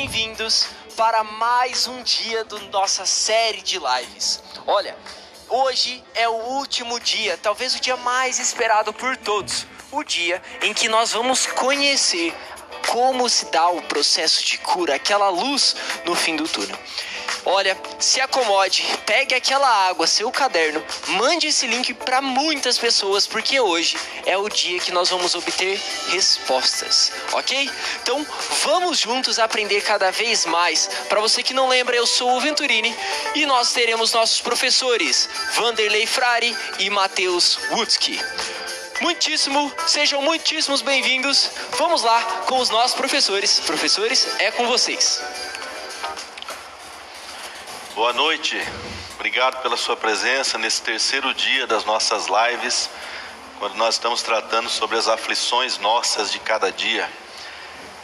bem-vindos para mais um dia da nossa série de lives. Olha, hoje é o último dia, talvez o dia mais esperado por todos, o dia em que nós vamos conhecer como se dá o processo de cura, aquela luz no fim do túnel. Olha, se acomode, pegue aquela água, seu caderno, mande esse link para muitas pessoas, porque hoje é o dia que nós vamos obter respostas, ok? Então vamos juntos aprender cada vez mais. Para você que não lembra, eu sou o Venturini e nós teremos nossos professores Vanderlei Frari e Matheus Wutzki. Muitíssimo, sejam muitíssimos bem-vindos. Vamos lá com os nossos professores. Professores, é com vocês. Boa noite, obrigado pela sua presença nesse terceiro dia das nossas lives, quando nós estamos tratando sobre as aflições nossas de cada dia.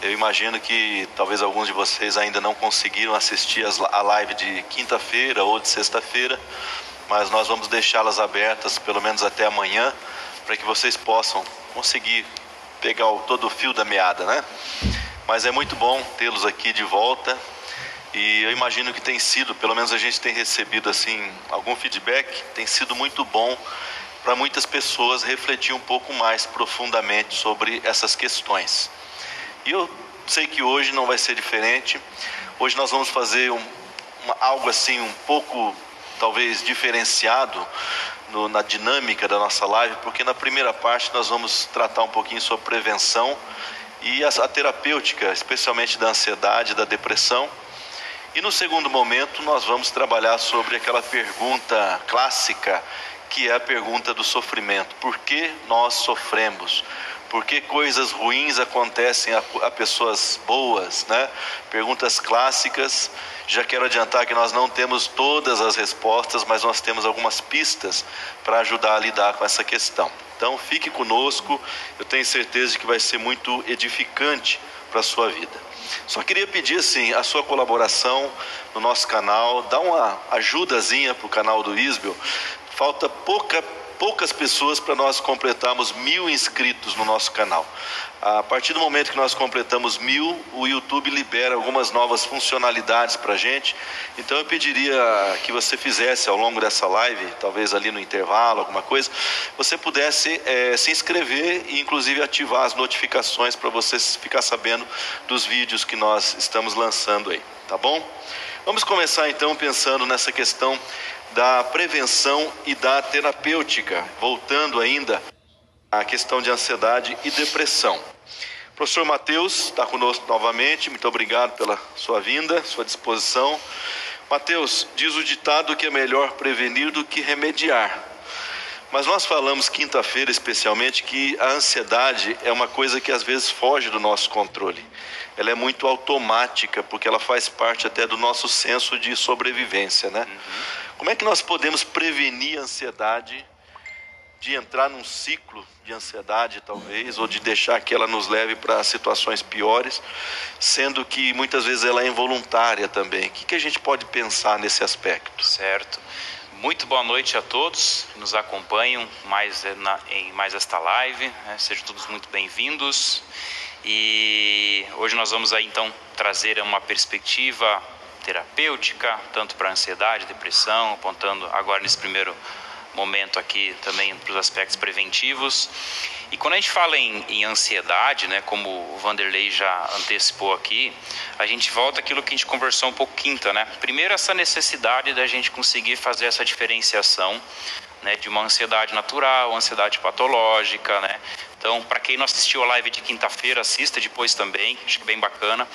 Eu imagino que talvez alguns de vocês ainda não conseguiram assistir a live de quinta-feira ou de sexta-feira, mas nós vamos deixá-las abertas pelo menos até amanhã, para que vocês possam conseguir pegar todo o fio da meada, né? Mas é muito bom tê-los aqui de volta e eu imagino que tem sido, pelo menos a gente tem recebido assim algum feedback, tem sido muito bom para muitas pessoas refletir um pouco mais profundamente sobre essas questões. E eu sei que hoje não vai ser diferente. Hoje nós vamos fazer um, uma, algo assim um pouco talvez diferenciado no, na dinâmica da nossa live, porque na primeira parte nós vamos tratar um pouquinho sobre prevenção e a, a terapêutica, especialmente da ansiedade, da depressão. E no segundo momento, nós vamos trabalhar sobre aquela pergunta clássica, que é a pergunta do sofrimento: por que nós sofremos? Por que coisas ruins acontecem a, a, pessoas boas, né? Perguntas clássicas. Já quero adiantar que nós não temos todas as respostas, mas nós temos algumas pistas para ajudar a lidar com essa questão. Então, fique conosco. Eu tenho certeza que vai ser muito edificante para a sua vida. Só queria pedir assim a sua colaboração no nosso canal, dá uma ajudazinha para o canal do Isbel. Falta pouca poucas pessoas para nós completarmos mil inscritos no nosso canal. A partir do momento que nós completamos mil, o YouTube libera algumas novas funcionalidades para a gente. Então eu pediria que você fizesse ao longo dessa live, talvez ali no intervalo, alguma coisa, você pudesse é, se inscrever e inclusive ativar as notificações para você ficar sabendo dos vídeos que nós estamos lançando aí, tá bom? Vamos começar então pensando nessa questão da prevenção e da terapêutica, voltando ainda à questão de ansiedade e depressão. Professor Matheus está conosco novamente, muito obrigado pela sua vinda, sua disposição. Mateus, diz o ditado que é melhor prevenir do que remediar. Mas nós falamos quinta-feira especialmente que a ansiedade é uma coisa que às vezes foge do nosso controle. Ela é muito automática, porque ela faz parte até do nosso senso de sobrevivência, né? Uhum. Como é que nós podemos prevenir a ansiedade de entrar num ciclo de ansiedade, talvez, ou de deixar que ela nos leve para situações piores, sendo que muitas vezes ela é involuntária também? O que, que a gente pode pensar nesse aspecto? Certo. Muito boa noite a todos que nos acompanham mais eh, na, em mais esta live. Né? Sejam todos muito bem-vindos. E hoje nós vamos aí então trazer uma perspectiva terapêutica, tanto para ansiedade, depressão, apontando agora nesse primeiro momento aqui também para os aspectos preventivos. E quando a gente fala em, em, ansiedade, né, como o Vanderlei já antecipou aqui, a gente volta àquilo que a gente conversou um pouco quinta, né? Primeiro essa necessidade da gente conseguir fazer essa diferenciação né, de uma ansiedade natural, ansiedade patológica, né? Então, para quem não assistiu a live de quinta-feira, assista depois também, acho que é bem bacana.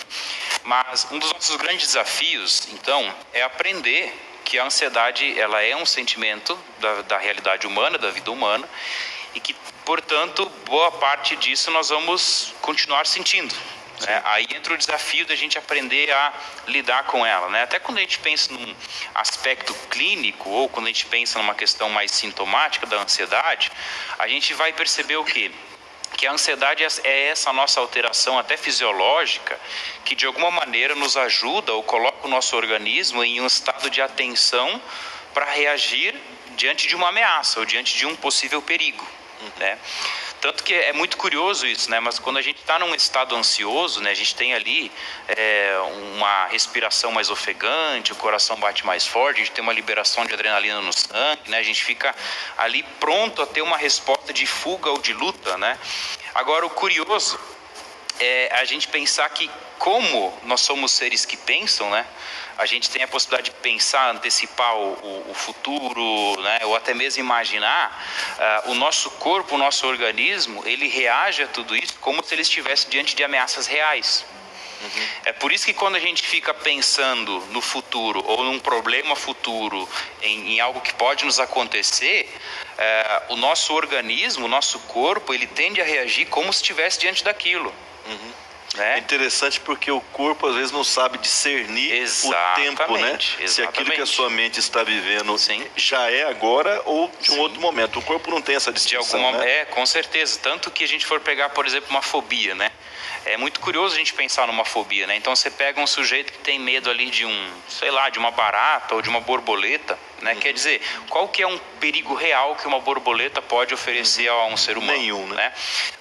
Mas um dos nossos grandes desafios, então, é aprender que a ansiedade ela é um sentimento da, da realidade humana, da vida humana, e que, portanto, boa parte disso nós vamos continuar sentindo. É, aí entra o desafio da gente aprender a lidar com ela. Né? Até quando a gente pensa num aspecto clínico ou quando a gente pensa numa questão mais sintomática da ansiedade, a gente vai perceber o quê? que a ansiedade é essa nossa alteração até fisiológica que de alguma maneira nos ajuda ou coloca o nosso organismo em um estado de atenção para reagir diante de uma ameaça ou diante de um possível perigo. Né? Tanto que é muito curioso isso, né? Mas quando a gente está num estado ansioso, né? A gente tem ali é, uma respiração mais ofegante, o coração bate mais forte, a gente tem uma liberação de adrenalina no sangue, né? A gente fica ali pronto a ter uma resposta de fuga ou de luta, né? Agora, o curioso é a gente pensar que como nós somos seres que pensam, né? A gente tem a possibilidade de pensar, antecipar o, o, o futuro, né? Ou até mesmo imaginar. Uh, o nosso corpo, o nosso organismo, ele reage a tudo isso como se ele estivesse diante de ameaças reais. Uhum. É por isso que quando a gente fica pensando no futuro ou num problema futuro, em, em algo que pode nos acontecer, é, o nosso organismo, o nosso corpo, ele tende a reagir como se estivesse diante daquilo. Uhum. É. é interessante porque o corpo às vezes não sabe discernir exatamente, o tempo, né? Exatamente. Se aquilo que a sua mente está vivendo Sim. já é agora ou de um Sim. outro momento. O corpo não tem essa distinção, alguma, né? É, com certeza. Tanto que a gente for pegar, por exemplo, uma fobia, né? É muito curioso a gente pensar numa fobia, né? Então você pega um sujeito que tem medo ali de um, sei lá, de uma barata ou de uma borboleta, né? Uhum. Quer dizer, qual que é um perigo real que uma borboleta pode oferecer uhum. a um ser humano? Nenhum, né? né?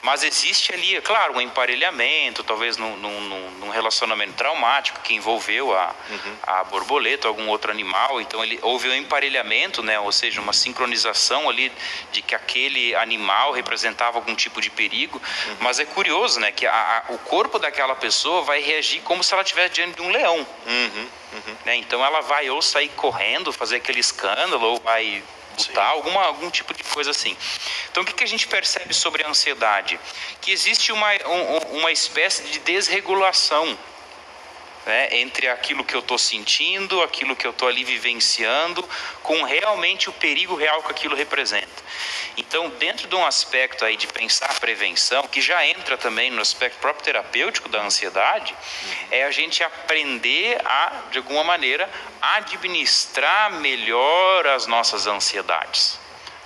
Mas existe ali, é claro, um emparelhamento, talvez num, num, num relacionamento traumático que envolveu a, uhum. a borboleta, algum outro animal. Então ele houve um emparelhamento, né? Ou seja, uma sincronização ali de que aquele animal representava algum tipo de perigo. Uhum. Mas é curioso, né? Que a, a, o corpo daquela pessoa vai reagir como se ela estivesse diante de um leão. Uhum. Uhum. Né? Então ela vai ou sair correndo, fazer aquele escândalo, ou vai botar alguma, algum tipo de coisa assim. Então o que, que a gente percebe sobre a ansiedade? Que existe uma, um, uma espécie de desregulação né, entre aquilo que eu estou sentindo, aquilo que eu estou ali vivenciando, com realmente o perigo real que aquilo representa. Então, dentro de um aspecto aí de pensar prevenção, que já entra também no aspecto próprio terapêutico da ansiedade, é a gente aprender a, de alguma maneira, administrar melhor as nossas ansiedades.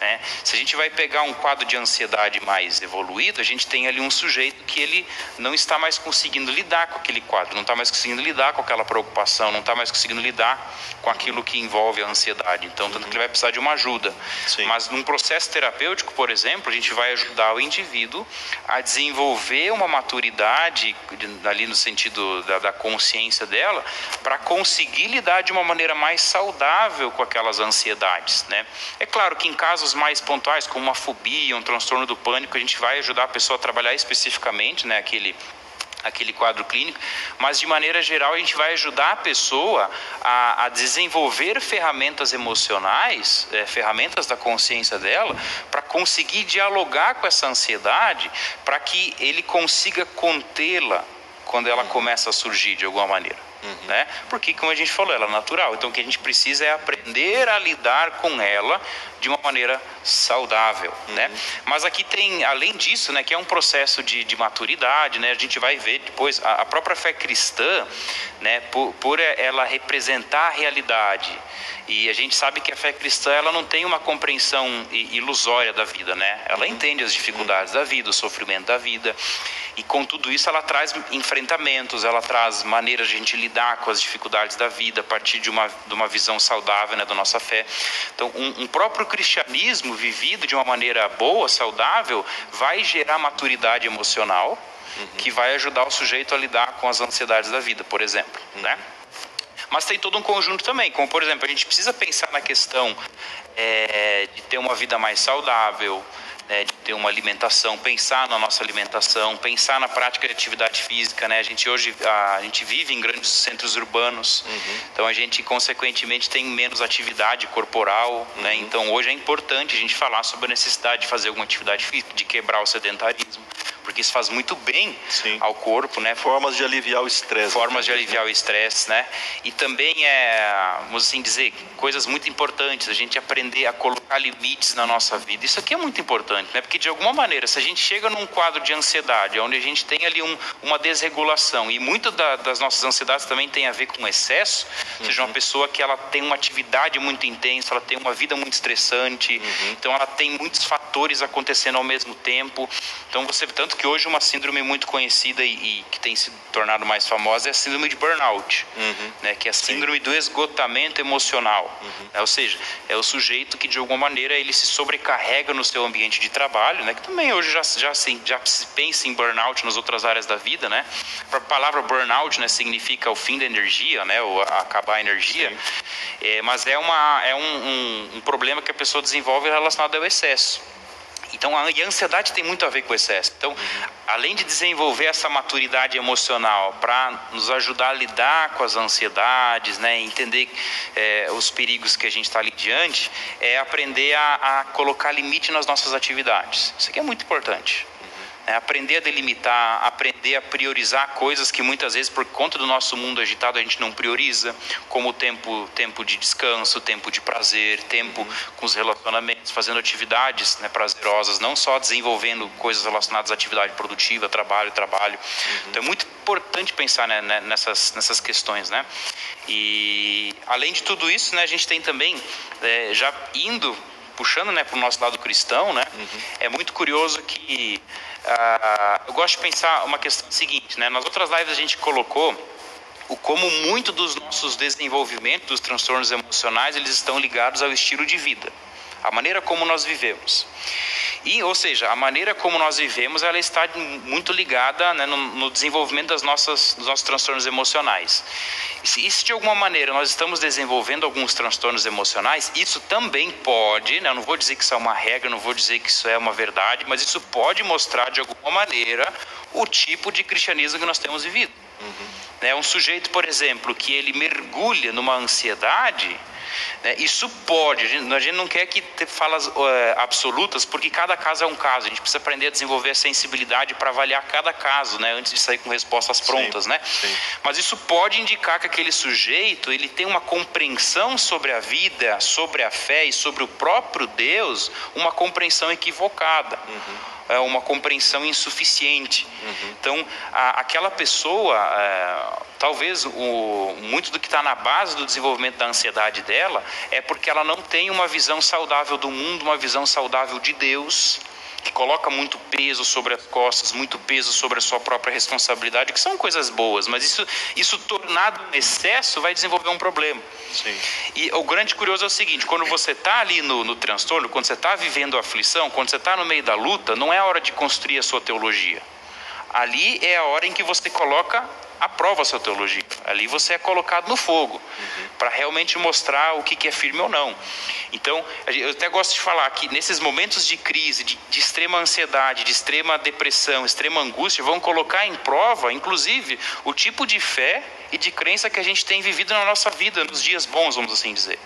Né? Se a gente vai pegar um quadro de ansiedade mais evoluído, a gente tem ali um sujeito que ele não está mais conseguindo lidar com aquele quadro, não está mais conseguindo lidar com aquela preocupação, não está mais conseguindo lidar com aquilo que envolve a ansiedade. Então, tanto que ele vai precisar de uma ajuda. Sim. Mas num processo terapêutico, por exemplo, a gente vai ajudar o indivíduo a desenvolver uma maturidade ali no sentido da, da consciência dela, para conseguir lidar de uma maneira mais saudável com aquelas ansiedades, né? É claro que em casos mais pontuais, como uma fobia, um transtorno do pânico, a gente vai ajudar a pessoa a trabalhar especificamente né, aquele, aquele quadro clínico, mas de maneira geral a gente vai ajudar a pessoa a, a desenvolver ferramentas emocionais, é, ferramentas da consciência dela, para conseguir dialogar com essa ansiedade, para que ele consiga contê-la quando ela começa a surgir de alguma maneira. Uhum. Né? Porque, como a gente falou, ela é natural. Então, o que a gente precisa é aprender a lidar com ela de uma maneira saudável, uhum. né? Mas aqui tem, além disso, né, que é um processo de, de maturidade, né? A gente vai ver depois a, a própria fé cristã, né? Por, por ela representar a realidade e a gente sabe que a fé cristã ela não tem uma compreensão ilusória da vida, né? Ela entende as dificuldades da vida, o sofrimento da vida. E com tudo isso ela traz enfrentamentos, ela traz maneiras de a gente lidar com as dificuldades da vida a partir de uma, de uma visão saudável né, da nossa fé. Então, um, um próprio cristianismo vivido de uma maneira boa, saudável, vai gerar maturidade emocional, uhum. que vai ajudar o sujeito a lidar com as ansiedades da vida, por exemplo, uhum. né? Mas tem todo um conjunto também, como por exemplo, a gente precisa pensar na questão é, de ter uma vida mais saudável, né, de ter uma alimentação, pensar na nossa alimentação, pensar na prática de atividade física, né? A gente hoje a, a gente vive em grandes centros urbanos, uhum. então a gente consequentemente tem menos atividade corporal, uhum. né? Então hoje é importante a gente falar sobre a necessidade de fazer alguma atividade física, de quebrar o sedentarismo porque isso faz muito bem Sim. ao corpo, né? Formas de aliviar o estresse. Formas de aliviar o estresse, né? E também é, vamos assim dizer, coisas muito importantes, a gente aprender a colocar limites na nossa vida. Isso aqui é muito importante, né? Porque de alguma maneira, se a gente chega num quadro de ansiedade, onde a gente tem ali um, uma desregulação e muito da, das nossas ansiedades também tem a ver com excesso, uhum. seja uma pessoa que ela tem uma atividade muito intensa, ela tem uma vida muito estressante, uhum. então ela tem muitos fatores acontecendo ao mesmo tempo. Então você tanto tanto que hoje uma síndrome muito conhecida e, e que tem se tornado mais famosa é a síndrome de burnout, uhum. né, que é a síndrome Sim. do esgotamento emocional. Uhum. É, ou seja, é o sujeito que de alguma maneira ele se sobrecarrega no seu ambiente de trabalho, né, que também hoje já, já, assim, já se pensa em burnout nas outras áreas da vida. Né? A palavra burnout né, significa o fim da energia, né, ou acabar a energia, é, mas é, uma, é um, um, um problema que a pessoa desenvolve relacionado ao excesso. Então, a, e a ansiedade tem muito a ver com o excesso. Então, além de desenvolver essa maturidade emocional para nos ajudar a lidar com as ansiedades, né, entender é, os perigos que a gente está ali diante, é aprender a, a colocar limite nas nossas atividades. Isso aqui é muito importante. É aprender a delimitar, aprender a priorizar coisas que muitas vezes, por conta do nosso mundo agitado, a gente não prioriza, como o tempo, tempo de descanso, tempo de prazer, tempo com os relacionamentos, fazendo atividades né, prazerosas, não só desenvolvendo coisas relacionadas à atividade produtiva, trabalho, trabalho. Uhum. Então é muito importante pensar né, né, nessas, nessas questões. Né? E além de tudo isso, né, a gente tem também, é, já indo puxando né, para o nosso lado cristão, né, uhum. é muito curioso que uh, eu gosto de pensar uma questão seguinte, né, nas outras lives a gente colocou o como muito dos nossos desenvolvimentos dos transtornos emocionais eles estão ligados ao estilo de vida, a maneira como nós vivemos. E, ou seja, a maneira como nós vivemos, ela está muito ligada né, no, no, desenvolvimento das nossas, dos nossos transtornos emocionais. E se, e se, de alguma maneira nós estamos desenvolvendo alguns transtornos emocionais, isso também pode, né, eu não vou dizer que isso é uma regra, não vou dizer que isso é uma verdade, mas isso pode mostrar de alguma maneira o tipo de cristianismo que nós temos vivido. Uhum. Né, um sujeito, por exemplo, que ele mergulha numa ansiedade, né? Isso pode, a gente, a gente, não quer que ter falas uh, absolutas, porque cada caso é um caso. A gente precisa aprender a desenvolver a sensibilidade para avaliar cada caso, né? antes de sair com respostas prontas. Sim, né? Sim. Mas isso pode indicar que aquele sujeito ele tem uma compreensão sobre a vida, sobre a fé e sobre o próprio Deus, uma compreensão equivocada. Uhum é uma compreensão insuficiente. Uhum. Então, a, aquela pessoa, é, talvez o, muito do que está na base do desenvolvimento da ansiedade dela é porque ela não tem uma visão saudável do mundo, uma visão saudável de Deus, que coloca muito peso sobre as costas, muito peso sobre a sua própria responsabilidade, que são coisas boas, mas isso, isso tornado em excesso vai desenvolver um problema. Sim. E o grande curioso é o seguinte: quando você está ali no, no transtorno, quando você está vivendo a aflição, quando você está no meio da luta, não é a hora de construir a sua teologia. Ali é a hora em que você coloca aprova a sua teologia. Ali você é colocado no fogo uhum. para realmente mostrar o que, é firme ou não. Então, eu até gosto de falar que nesses momentos de crise, de, de, extrema ansiedade, de extrema depressão, extrema angústia, vão colocar em prova, inclusive, o tipo de fé e de crença que a gente tem vivido na nossa vida, nos dias bons, vamos assim dizer.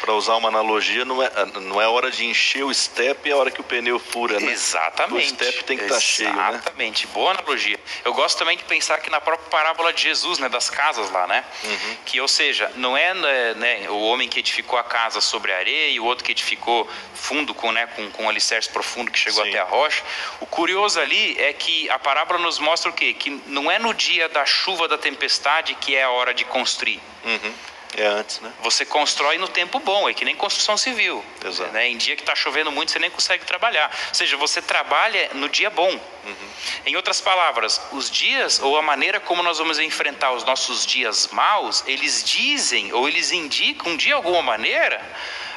Para usar uma analogia, não é, não é hora de encher o step, é a hora que o pneu fura, né? Exatamente. O step tem que estar tá cheio, né? Exatamente. Boa analogia. Eu gosto também de pensar que na própria parábola de Jesus, né, das casas lá, né? Uhum. Que, ou seja, não é né, né, o homem que edificou a casa sobre a areia e o outro que edificou fundo com, né, com, com um alicerce profundo que chegou Sim. até a rocha. O curioso ali é que a parábola nos mostra o quê? Que não é no dia da chuva, da tempestade que é a hora de construir. Uhum. É antes, né? Você constrói no tempo bom, é que nem construção civil. Exato. Né? Em dia que está chovendo muito, você nem consegue trabalhar. Ou seja, você trabalha no dia bom. Uhum. Em outras palavras, os dias ou a maneira como nós vamos enfrentar os nossos dias maus, eles dizem ou eles indicam de alguma maneira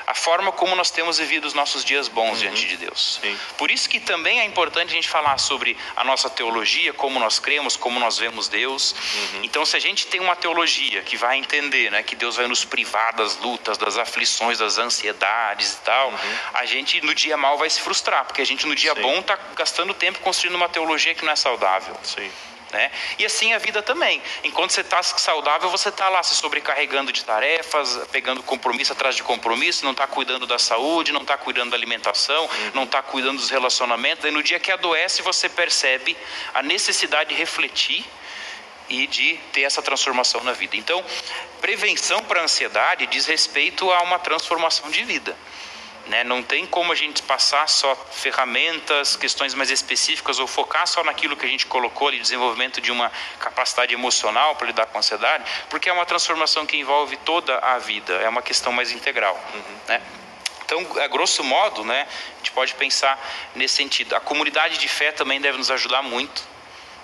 a forma como nós temos vivido os nossos dias bons uhum. diante de Deus. Sim. Por isso que também é importante a gente falar sobre a nossa teologia, como nós cremos, como nós vemos Deus. Uhum. Então, se a gente tem uma teologia que vai entender né, que Deus vai nos privar das lutas, das aflições, das ansiedades e tal, uhum. a gente no dia mal vai se frustrar, porque a gente no dia Sim. bom está gastando tempo construindo uma teologia que não é saudável. Sim. Né? E assim a vida também. Enquanto você está saudável, você está lá se sobrecarregando de tarefas, pegando compromisso atrás de compromisso, não está cuidando da saúde, não está cuidando da alimentação, uhum. não está cuidando dos relacionamentos. E no dia que adoece, você percebe a necessidade de refletir e de ter essa transformação na vida. Então, prevenção para a ansiedade diz respeito a uma transformação de vida. Né? Não tem como a gente passar só ferramentas, questões mais específicas ou focar só naquilo que a gente colocou ali, desenvolvimento de uma capacidade emocional para lidar com a ansiedade, porque é uma transformação que envolve toda a vida, é uma questão mais integral. Uhum. Né? Então, a grosso modo, né, a gente pode pensar nesse sentido. A comunidade de fé também deve nos ajudar muito.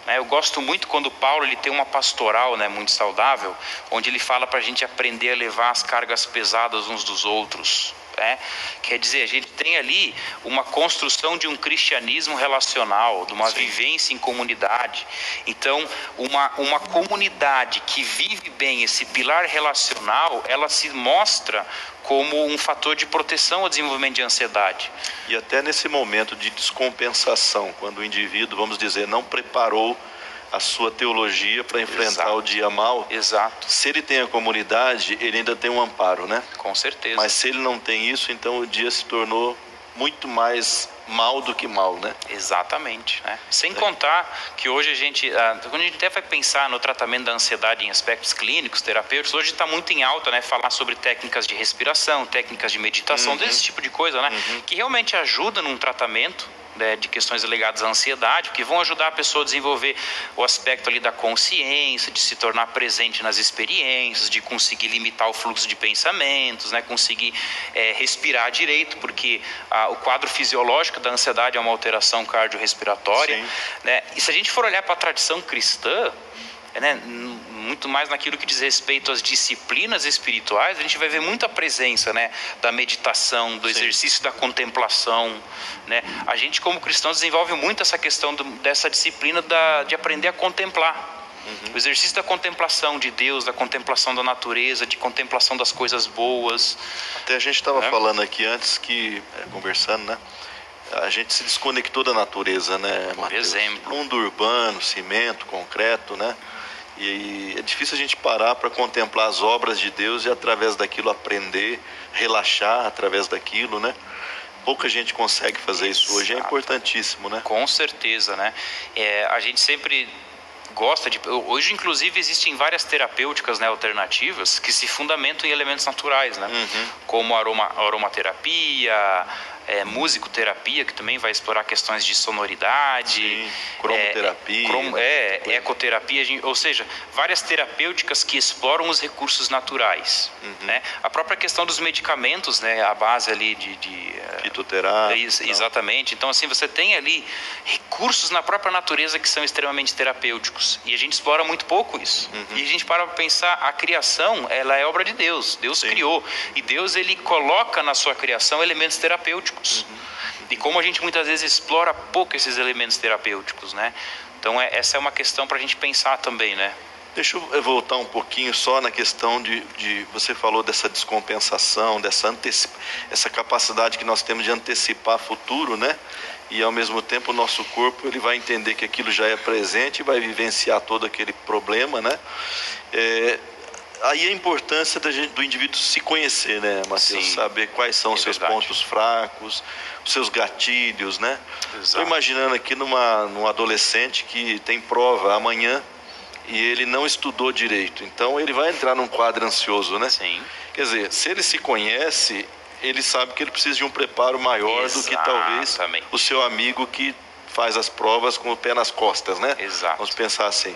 Né? Eu gosto muito quando Paulo ele tem uma pastoral né, muito saudável, onde ele fala para a gente aprender a levar as cargas pesadas uns dos outros. Né? Quer dizer, a gente tem ali uma construção de um cristianismo relacional, de uma Sim. vivência em comunidade. Então, uma, uma comunidade que vive bem esse pilar relacional, ela se mostra como um fator de proteção ao desenvolvimento de ansiedade. E até nesse momento de descompensação, quando o indivíduo, vamos dizer, não preparou a sua teologia para enfrentar Exato. o dia mal. Exato. Se ele tem a comunidade, ele ainda tem um amparo, né? Com certeza. Mas se ele não tem isso, então o dia se tornou muito mais mal do que mal, né? Exatamente. Né? Sem é. contar que hoje a gente, ah, quando a gente até vai pensar no tratamento da ansiedade em aspectos clínicos, terapêuticos, hoje está muito em alta, né? Falar sobre técnicas de respiração, técnicas de meditação, uhum. desse tipo de coisa, né? Uhum. Que realmente ajuda num tratamento né, de questões ligadas à ansiedade, que vão ajudar a pessoa a desenvolver o aspecto ali da consciência, de se tornar presente nas experiências, de conseguir limitar o fluxo de pensamentos, né, conseguir é, respirar direito, porque a, o quadro fisiológico da ansiedade é uma alteração cardiorrespiratória. Né, e se a gente for olhar para a tradição cristã, né, muito mais naquilo que diz respeito às disciplinas espirituais, a gente vai ver muita presença né, da meditação, do Sim. exercício da contemplação. Né? A gente, como cristão, desenvolve muito essa questão do, dessa disciplina da, de aprender a contemplar. Uhum. O exercício da contemplação de Deus, da contemplação da natureza, de contemplação das coisas boas. Até a gente estava é. falando aqui antes que, é, conversando, né? A gente se desconectou da natureza, né? Por Mateus? exemplo. Mundo urbano, cimento, concreto, né? E é difícil a gente parar para contemplar as obras de Deus e através daquilo aprender, relaxar através daquilo, né? Pouca gente consegue fazer Exato. isso hoje, é importantíssimo, né? Com certeza, né? É, a gente sempre gosta de. Hoje, inclusive, existem várias terapêuticas né, alternativas que se fundamentam em elementos naturais, né? Uhum. Como aroma, aromaterapia, é, musicoterapia, que também vai explorar questões de sonoridade, Sim, cromoterapia, é, crom, é ecoterapia, ou seja, várias terapêuticas que exploram os recursos naturais. Uhum. Né? A própria questão dos medicamentos, né, a base ali de. de é. É, exatamente. Então, assim, você tem ali recursos na própria natureza que são extremamente terapêuticos. E a gente explora muito pouco isso. Uhum. E a gente para pensar, a criação, ela é obra de Deus. Deus Sim. criou. E Deus, ele coloca na sua criação elementos terapêuticos terapêuticos. Uhum. E como a gente muitas vezes explora pouco esses elementos terapêuticos, né? Então é, essa é uma questão para a gente pensar também, né? Deixa eu voltar um pouquinho só na questão de, de você falou dessa descompensação, dessa antecipa, essa capacidade que nós temos de antecipar futuro, né? E ao mesmo tempo o nosso corpo ele vai entender que aquilo já é presente e vai vivenciar todo aquele problema, né? É, aí a importância gente, do indivíduo se conhecer, né, Matheus? Saber quais são os é seus verdade. pontos fracos, os seus gatilhos, né? Estou imaginando aqui numa, num adolescente que tem prova amanhã e ele não estudou direito. Então ele vai entrar num quadro ansioso, né? Sim. Quer dizer, se ele se conhece, ele sabe que ele precisa de um preparo maior Exatamente. do que talvez o seu amigo que faz as provas com o pé nas costas, né? Exato. Vamos pensar assim.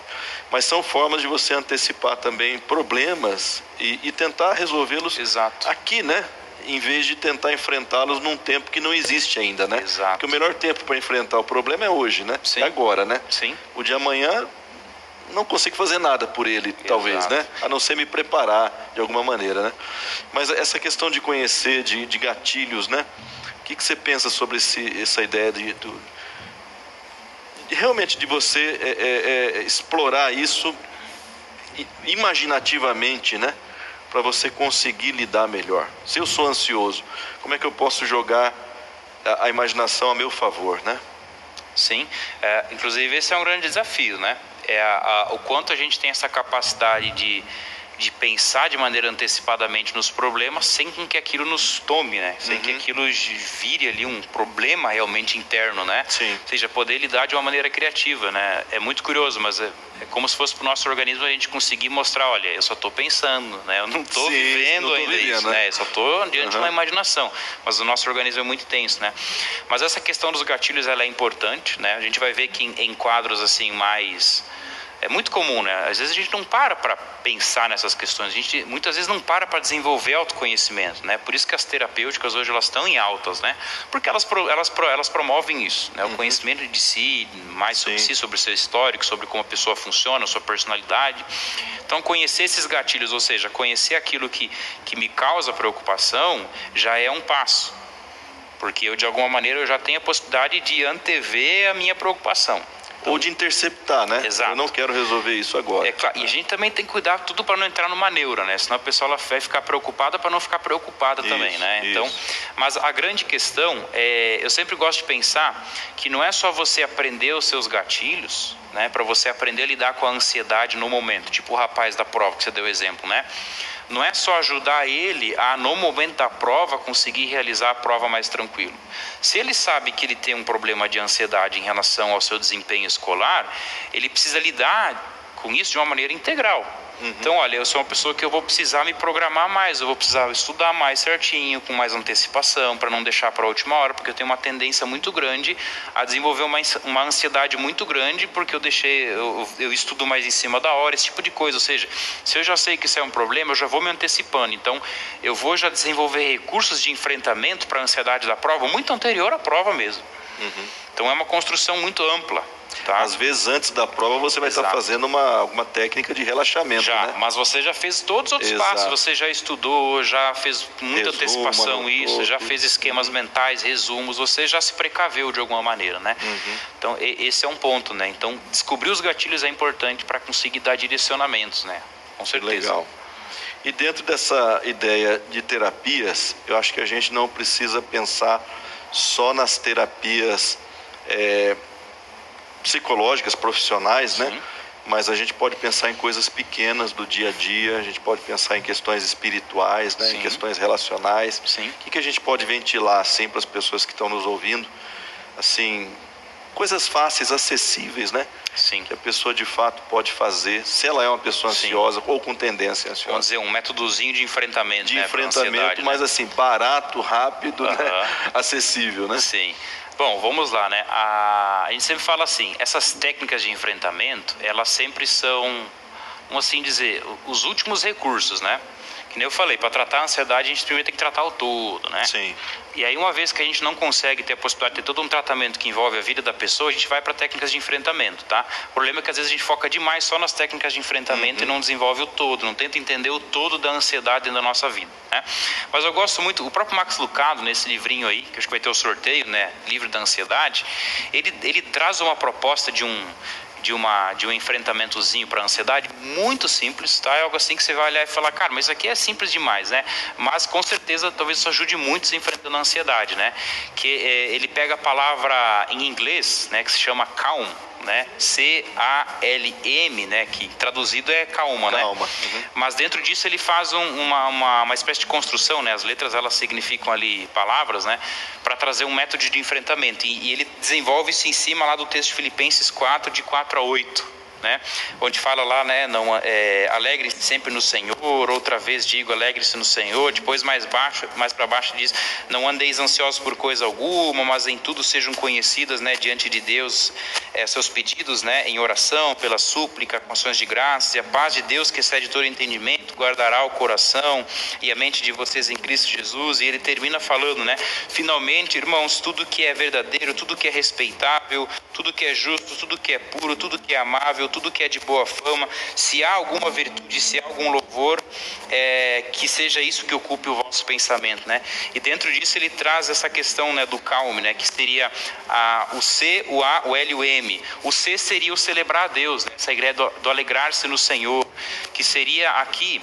Mas são formas de você antecipar também problemas e, e tentar resolvê-los aqui, né? Em vez de tentar enfrentá-los num tempo que não existe ainda, né? Exato. Porque o melhor tempo para enfrentar o problema é hoje, né? Sim. É agora, né? Sim. O de amanhã não consigo fazer nada por ele, Exato. talvez, né? A não ser me preparar de alguma maneira, né? Mas essa questão de conhecer, de, de gatilhos, né? O que, que você pensa sobre esse, essa ideia de, do, realmente de você é, é, é, explorar isso imaginativamente, né? Para você conseguir lidar melhor. Se eu sou ansioso, como é que eu posso jogar a, a imaginação a meu favor, né? Sim, é, inclusive esse é um grande desafio, né? É a, a, o quanto a gente tem essa capacidade de de pensar de maneira antecipadamente nos problemas sem que aquilo nos tome, né? Sem uhum. que aquilo vire ali um problema realmente interno, né? Sim. Ou seja, poder lidar de uma maneira criativa, né? É muito curioso, mas é, é como se fosse para o nosso organismo a gente conseguir mostrar, olha, eu só estou pensando, né? Eu não estou vivendo ainda vivendo, isso, né? né? Eu só estou diante uhum. de uma imaginação, mas o nosso organismo é muito intenso, né? Mas essa questão dos gatilhos ela é importante, né? A gente vai ver que em, em quadros assim mais é muito comum, né? Às vezes a gente não para para pensar nessas questões, a gente muitas vezes não para para desenvolver autoconhecimento, né? Por isso que as terapêuticas hoje elas estão em altas, né? Porque elas, elas, elas promovem isso, né? O uhum. conhecimento de si, mais sobre Sim. si, sobre o seu histórico, sobre como a pessoa funciona, sua personalidade. Então, conhecer esses gatilhos, ou seja, conhecer aquilo que, que me causa preocupação, já é um passo. Porque eu, de alguma maneira, eu já tenho a possibilidade de antever a minha preocupação. Ou de interceptar, né? Exato. Eu não quero resolver isso agora. É claro. E a gente também tem que cuidar tudo para não entrar numa neura, né? Senão a pessoa ela vai ficar preocupada para não ficar preocupada isso, também, né? Isso. Então, mas a grande questão é, eu sempre gosto de pensar que não é só você aprender os seus gatilhos, né? Para você aprender a lidar com a ansiedade no momento, tipo o rapaz da prova que você deu exemplo, né? Não é só ajudar ele a, no momento da prova, conseguir realizar a prova mais tranquilo. Se ele sabe que ele tem um problema de ansiedade em relação ao seu desempenho escolar, ele precisa lidar com isso de uma maneira integral. Uhum. Então, olha, eu sou uma pessoa que eu vou precisar me programar mais, eu vou precisar estudar mais certinho, com mais antecipação, para não deixar para a última hora, porque eu tenho uma tendência muito grande a desenvolver uma, uma ansiedade muito grande, porque eu deixei, eu, eu estudo mais em cima da hora, esse tipo de coisa. Ou seja, se eu já sei que isso é um problema, eu já vou me antecipando. Então, eu vou já desenvolver recursos de enfrentamento para a ansiedade da prova muito anterior à prova mesmo. Uhum. Então, é uma construção muito ampla. Tá. Às vezes, antes da prova, você vai Exato. estar fazendo uma, uma técnica de relaxamento. Já, né? mas você já fez todos os outros Exato. passos. Você já estudou, já fez muita Resuma, antecipação isso, já fez esquemas mentais, resumos. Você já se precaveu de alguma maneira, né? Uhum. Então, esse é um ponto, né? Então, descobrir os gatilhos é importante para conseguir dar direcionamentos, né? Com certeza. Legal. E dentro dessa ideia de terapias, eu acho que a gente não precisa pensar só nas terapias é, psicológicas, profissionais, né? Mas a gente pode pensar em coisas pequenas do dia a dia, a gente pode pensar em questões espirituais, né? em questões relacionais. Sim. O que, que a gente pode ventilar assim para as pessoas que estão nos ouvindo? Assim, coisas fáceis, acessíveis, né? Sim. Que a pessoa de fato pode fazer, se ela é uma pessoa ansiosa Sim. ou com tendência ansiosa. Vamos dizer, um métodozinho de enfrentamento, De né? enfrentamento, mas né? assim, barato, rápido, uh -huh. né? acessível, né? Sim. Bom, vamos lá, né? A, a gente sempre fala assim, essas técnicas de enfrentamento, elas sempre são, vamos assim dizer, os últimos recursos, né? Que nem eu falei, para tratar a ansiedade, a gente primeiro tem que tratar o todo, né? Sim. E aí, uma vez que a gente não consegue ter a possibilidade de ter todo um tratamento que envolve a vida da pessoa, a gente vai para técnicas de enfrentamento, tá? O problema é que às vezes a gente foca demais só nas técnicas de enfrentamento uhum. e não desenvolve o todo, não tenta entender o todo da ansiedade dentro da nossa vida, né? Mas eu gosto muito, o próprio Max Lucado, nesse livrinho aí, que acho que vai ter o sorteio, né? Livro da Ansiedade, ele, ele traz uma proposta de um de, uma, de um enfrentamentozinho para ansiedade muito simples, tá? É algo assim que você vai olhar e falar, cara, mas isso aqui é simples demais, né? Mas com certeza talvez isso ajude muito se enfrentando a ansiedade, né? Que é, ele pega a palavra em inglês, né, que se chama calm, né? C-A-L-M, né? Que traduzido é calma, né? calma. né? Uhum. Mas dentro disso ele faz um, uma, uma, uma, espécie de construção, né? As letras elas significam ali palavras, né? Para trazer um método de enfrentamento. E, e ele desenvolve isso em cima lá do texto de Filipenses 4, de 4 a 8 né? Onde fala lá, né? Não, é, alegre-se sempre no Senhor. Outra vez digo, alegre-se no Senhor. Depois mais baixo, mais para baixo diz, não andeis ansiosos por coisa alguma, mas em tudo sejam conhecidas, né? Diante de Deus, é, seus pedidos, né? Em oração, pela súplica, com ações de graça, e a paz de Deus que excede todo entendimento guardará o coração e a mente de vocês em Cristo Jesus. E ele termina falando, né? Finalmente, irmãos, tudo que é verdadeiro, tudo que é respeitável, tudo que é justo, tudo que é puro, tudo que é amável tudo que é de boa fama, se há alguma virtude, se há algum louvor, é, que seja isso que ocupe o vosso pensamento, né? E dentro disso ele traz essa questão, né, do calme, né, que seria a, o C, o A, o L e o M. O C seria o celebrar a Deus, né? essa ideia do, do alegrar-se no Senhor, que seria aqui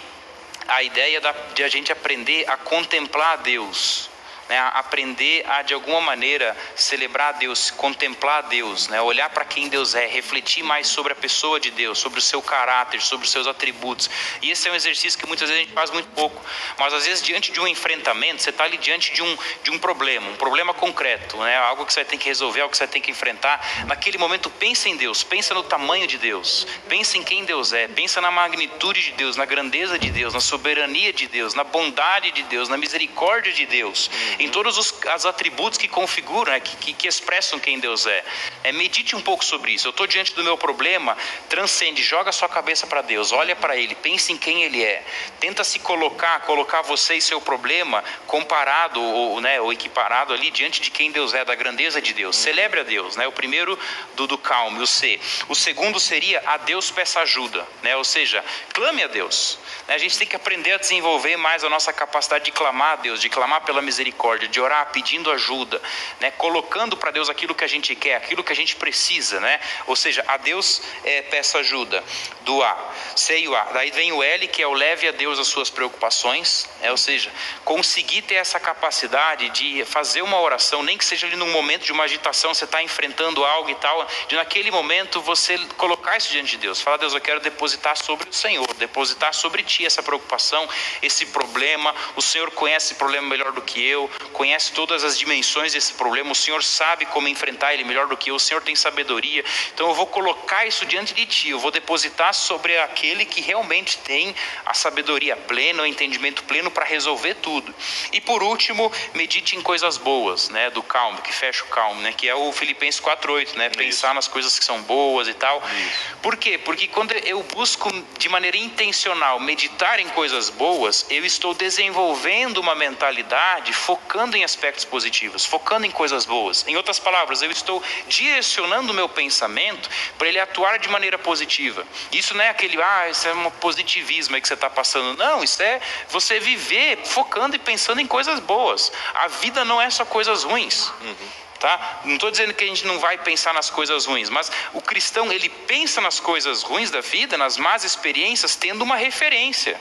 a ideia da, de a gente aprender a contemplar a Deus, né, aprender a de alguma maneira celebrar Deus, contemplar Deus, né, olhar para quem Deus é, refletir mais sobre a pessoa de Deus, sobre o seu caráter, sobre os seus atributos. E esse é um exercício que muitas vezes a gente faz muito pouco, mas às vezes diante de um enfrentamento, você está ali diante de um, de um problema, um problema concreto, né, algo que você ter que resolver, algo que você ter que enfrentar. Naquele momento, pensa em Deus, pensa no tamanho de Deus, pensa em quem Deus é, pensa na magnitude de Deus, na grandeza de Deus, na soberania de Deus, na bondade de Deus, na misericórdia de Deus em todos os, os atributos que configuram, né, que, que, que, expressam quem Deus é. é. Medite um pouco sobre isso. Eu estou diante do meu problema, transcende, joga a sua cabeça para Deus, olha para Ele, pense em quem Ele é. Tenta se colocar, colocar você e seu problema comparado ou, né, ou equiparado ali diante de quem Deus é, da grandeza de Deus. Celebre a Deus. Né? O primeiro do, do calme, o C. O segundo seria a Deus peça ajuda, né? ou seja, clame a Deus. Né? A gente tem que aprender a desenvolver mais a nossa capacidade de clamar a Deus, de clamar pela misericórdia, de orar pedindo ajuda, né? colocando para Deus aquilo que a gente quer, aquilo que a gente precisa. Né? Ou seja, a Deus é, peça ajuda. Do A. C e o A. Daí vem o L, que é o leve a Deus as suas preocupações. É, ou seja, conseguir ter essa capacidade de fazer uma oração, nem que seja ali num momento de uma agitação, você está enfrentando algo e tal, de naquele momento você colocar isso diante de Deus. Falar, Deus, eu quero depositar sobre o Senhor, depositar sobre ti essa preocupação, esse problema. O Senhor conhece esse problema melhor do que eu, conhece todas as dimensões desse problema, o Senhor sabe como enfrentar ele melhor do que eu, o Senhor tem sabedoria. Então eu vou colocar isso diante de ti, eu vou depositar sobre aquele que realmente tem a sabedoria plena, o entendimento pleno para resolver tudo. E por último, medite em coisas boas, né, do calmo, que fecha o calmo, né, que é o Filipenses 4:8, né, pensar nas coisas que são boas e tal. Isso. Por quê? Porque quando eu busco de maneira intencional meditar em coisas boas, eu estou desenvolvendo uma mentalidade focando em aspectos positivos, focando em coisas boas. Em outras palavras, eu estou direcionando o meu pensamento para ele atuar de maneira positiva. Isso não é aquele, ah, isso é um positivismo aí que você está passando. Não, isso é você viver focando e pensando em coisas boas. A vida não é só coisas ruins. Uhum. Tá? Não estou dizendo que a gente não vai pensar nas coisas ruins, mas o cristão ele pensa nas coisas ruins da vida, nas más experiências, tendo uma referência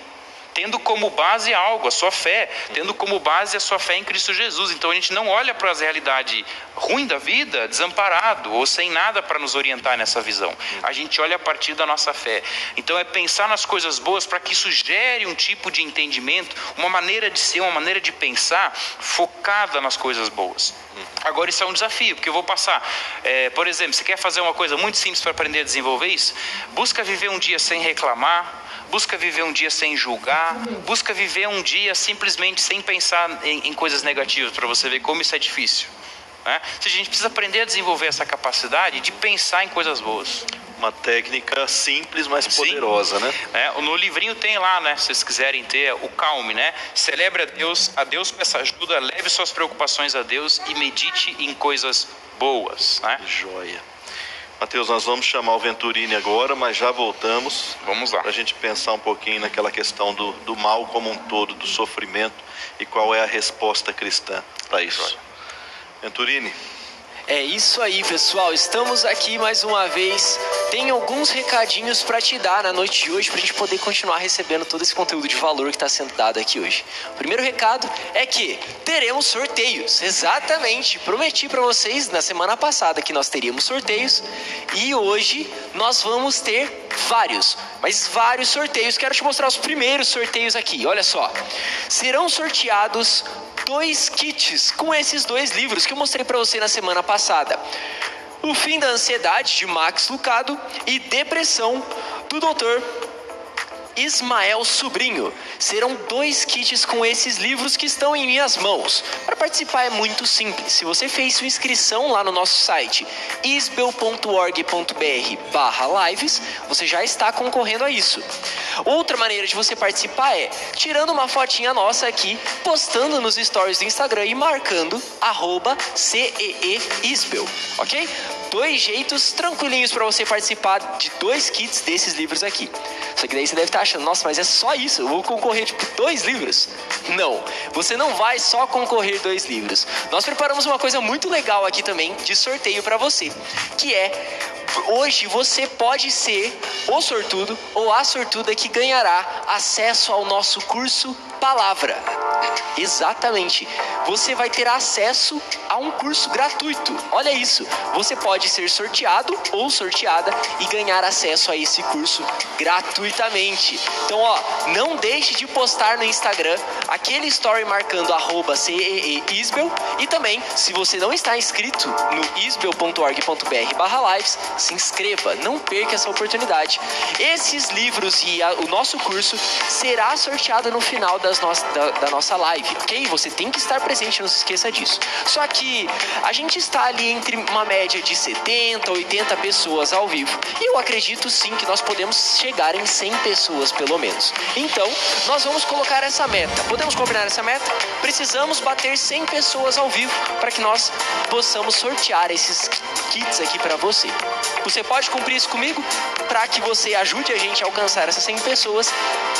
tendo como base algo, a sua fé, tendo como base a sua fé em Cristo Jesus. Então a gente não olha para a realidade ruim da vida desamparado ou sem nada para nos orientar nessa visão. A gente olha a partir da nossa fé. Então é pensar nas coisas boas para que isso gere um tipo de entendimento, uma maneira de ser, uma maneira de pensar focada nas coisas boas. Agora isso é um desafio, porque eu vou passar, é, por exemplo, você quer fazer uma coisa muito simples para aprender a desenvolver isso? Busca viver um dia sem reclamar, busca viver um dia sem julgar, busca viver um dia simplesmente sem pensar em, em coisas negativas, para você ver como isso é difícil. Né? a gente precisa aprender a desenvolver essa capacidade de pensar em coisas boas. Uma técnica simples, mas Sim. poderosa, né? É, no livrinho tem lá, né? Se vocês quiserem ter o calme, né? Celebre a Deus, a Deus peça ajuda, leve suas preocupações a Deus e medite em coisas boas, né? Joia. Mateus, nós vamos chamar o Venturini agora, mas já voltamos. Vamos lá. Para a gente pensar um pouquinho naquela questão do, do mal como um todo, do sofrimento e qual é a resposta cristã para isso. Venturini. É isso aí, pessoal. Estamos aqui mais uma vez. Tem alguns recadinhos para te dar na noite de hoje para a gente poder continuar recebendo todo esse conteúdo de valor que está sendo dado aqui hoje. O primeiro recado é que teremos sorteios. Exatamente. Prometi para vocês na semana passada que nós teríamos sorteios e hoje nós vamos ter vários, mas vários sorteios. Quero te mostrar os primeiros sorteios aqui. Olha só. Serão sorteados dois kits com esses dois livros que eu mostrei para você na semana passada. O Fim da Ansiedade, de Max Lucado, e Depressão, do Dr. Ismael Sobrinho. Serão dois kits com esses livros que estão em minhas mãos. Para participar é muito simples. Se você fez sua inscrição lá no nosso site isbel.org.br/lives, você já está concorrendo a isso. Outra maneira de você participar é tirando uma fotinha nossa aqui, postando nos stories do Instagram e marcando @ceeisbel, ok? Dois jeitos tranquilinhos para você participar de dois kits desses livros aqui. Só que daí você deve estar achando, nossa, mas é só isso? Eu vou concorrer tipo dois livros? Não, você não vai só concorrer dois livros. Nós preparamos uma coisa muito legal aqui também de sorteio para você, que é hoje você pode ser o sortudo ou a sortuda que ganhará acesso ao nosso curso Palavra. Exatamente. Você vai ter acesso a um curso gratuito. Olha isso. Você pode ser sorteado ou sorteada e ganhar acesso a esse curso gratuitamente. Então, ó, não deixe de postar no Instagram aquele story marcando CEEISBEL e também, se você não está inscrito no isbel.org.br barra lives, se inscreva, não perca essa oportunidade. Esses livros e a, o nosso curso será sorteado no final das da, da nossa live, ok? Você tem que estar presente, não se esqueça disso. Só que a gente está ali entre uma média de 70, 80 pessoas ao vivo. E eu acredito sim que nós podemos chegar em 100 pessoas pelo menos. Então, nós vamos colocar essa meta. Podemos combinar essa meta? Precisamos bater 100 pessoas ao vivo para que nós possamos sortear esses kits aqui para você. Você pode cumprir isso comigo? Para que você ajude a gente a alcançar essas 100 pessoas,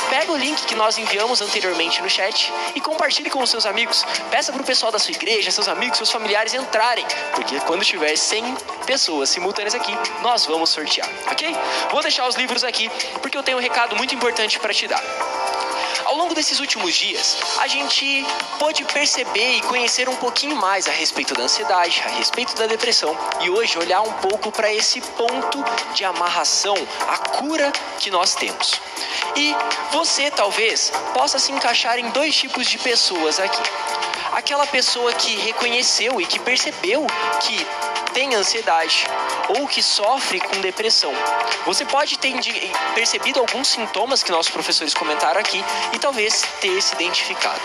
pega o link que nós enviamos anteriormente no chat e compartilhe com os seus amigos. Peça para o pessoal da sua igreja, seus amigos, seus familiares entrarem, porque quando tiver 100 pessoas simultâneas aqui, nós vamos sortear, ok? Vou deixar os livros aqui porque eu tenho um recado muito importante para te dar. Ao longo desses últimos dias, a gente pôde perceber e conhecer um pouquinho mais a respeito da ansiedade, a respeito da depressão e hoje olhar um pouco para esse ponto de amarração, a cura que nós temos. E você talvez possa se encaixar em dois tipos de pessoas aqui. Aquela pessoa que reconheceu e que percebeu que tem ansiedade ou que sofre com depressão. Você pode ter percebido alguns sintomas que nossos professores comentaram aqui e talvez ter se identificado.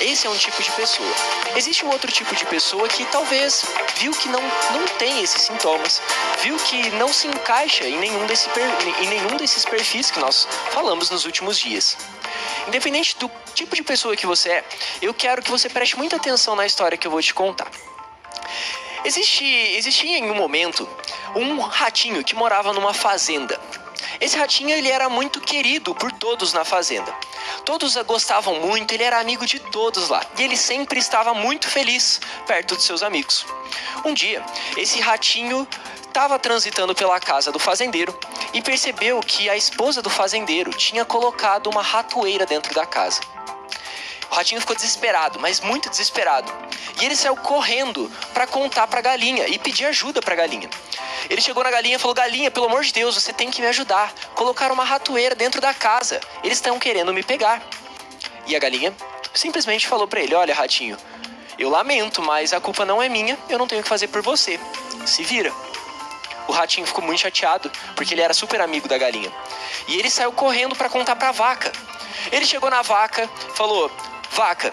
Esse é um tipo de pessoa. Existe um outro tipo de pessoa que talvez viu que não, não tem esses sintomas, viu que não se encaixa em nenhum, desse, em nenhum desses perfis que nós falamos nos últimos dias. Independente do tipo de pessoa que você é, eu quero que você preste muita atenção na história que eu vou te contar. Existe, existia em um momento um ratinho que morava numa fazenda. Esse ratinho ele era muito querido por todos na fazenda. Todos gostavam muito, ele era amigo de todos lá. E ele sempre estava muito feliz perto de seus amigos. Um dia, esse ratinho estava transitando pela casa do fazendeiro e percebeu que a esposa do fazendeiro tinha colocado uma ratoeira dentro da casa. O ratinho ficou desesperado, mas muito desesperado. E ele saiu correndo para contar para a galinha e pedir ajuda para a galinha. Ele chegou na galinha e falou: Galinha, pelo amor de Deus, você tem que me ajudar. Colocaram uma ratoeira dentro da casa. Eles estão querendo me pegar. E a galinha simplesmente falou para ele: Olha, ratinho, eu lamento, mas a culpa não é minha. Eu não tenho o que fazer por você. Se vira. O ratinho ficou muito chateado porque ele era super amigo da galinha. E ele saiu correndo para contar para a vaca. Ele chegou na vaca, falou: Vaca,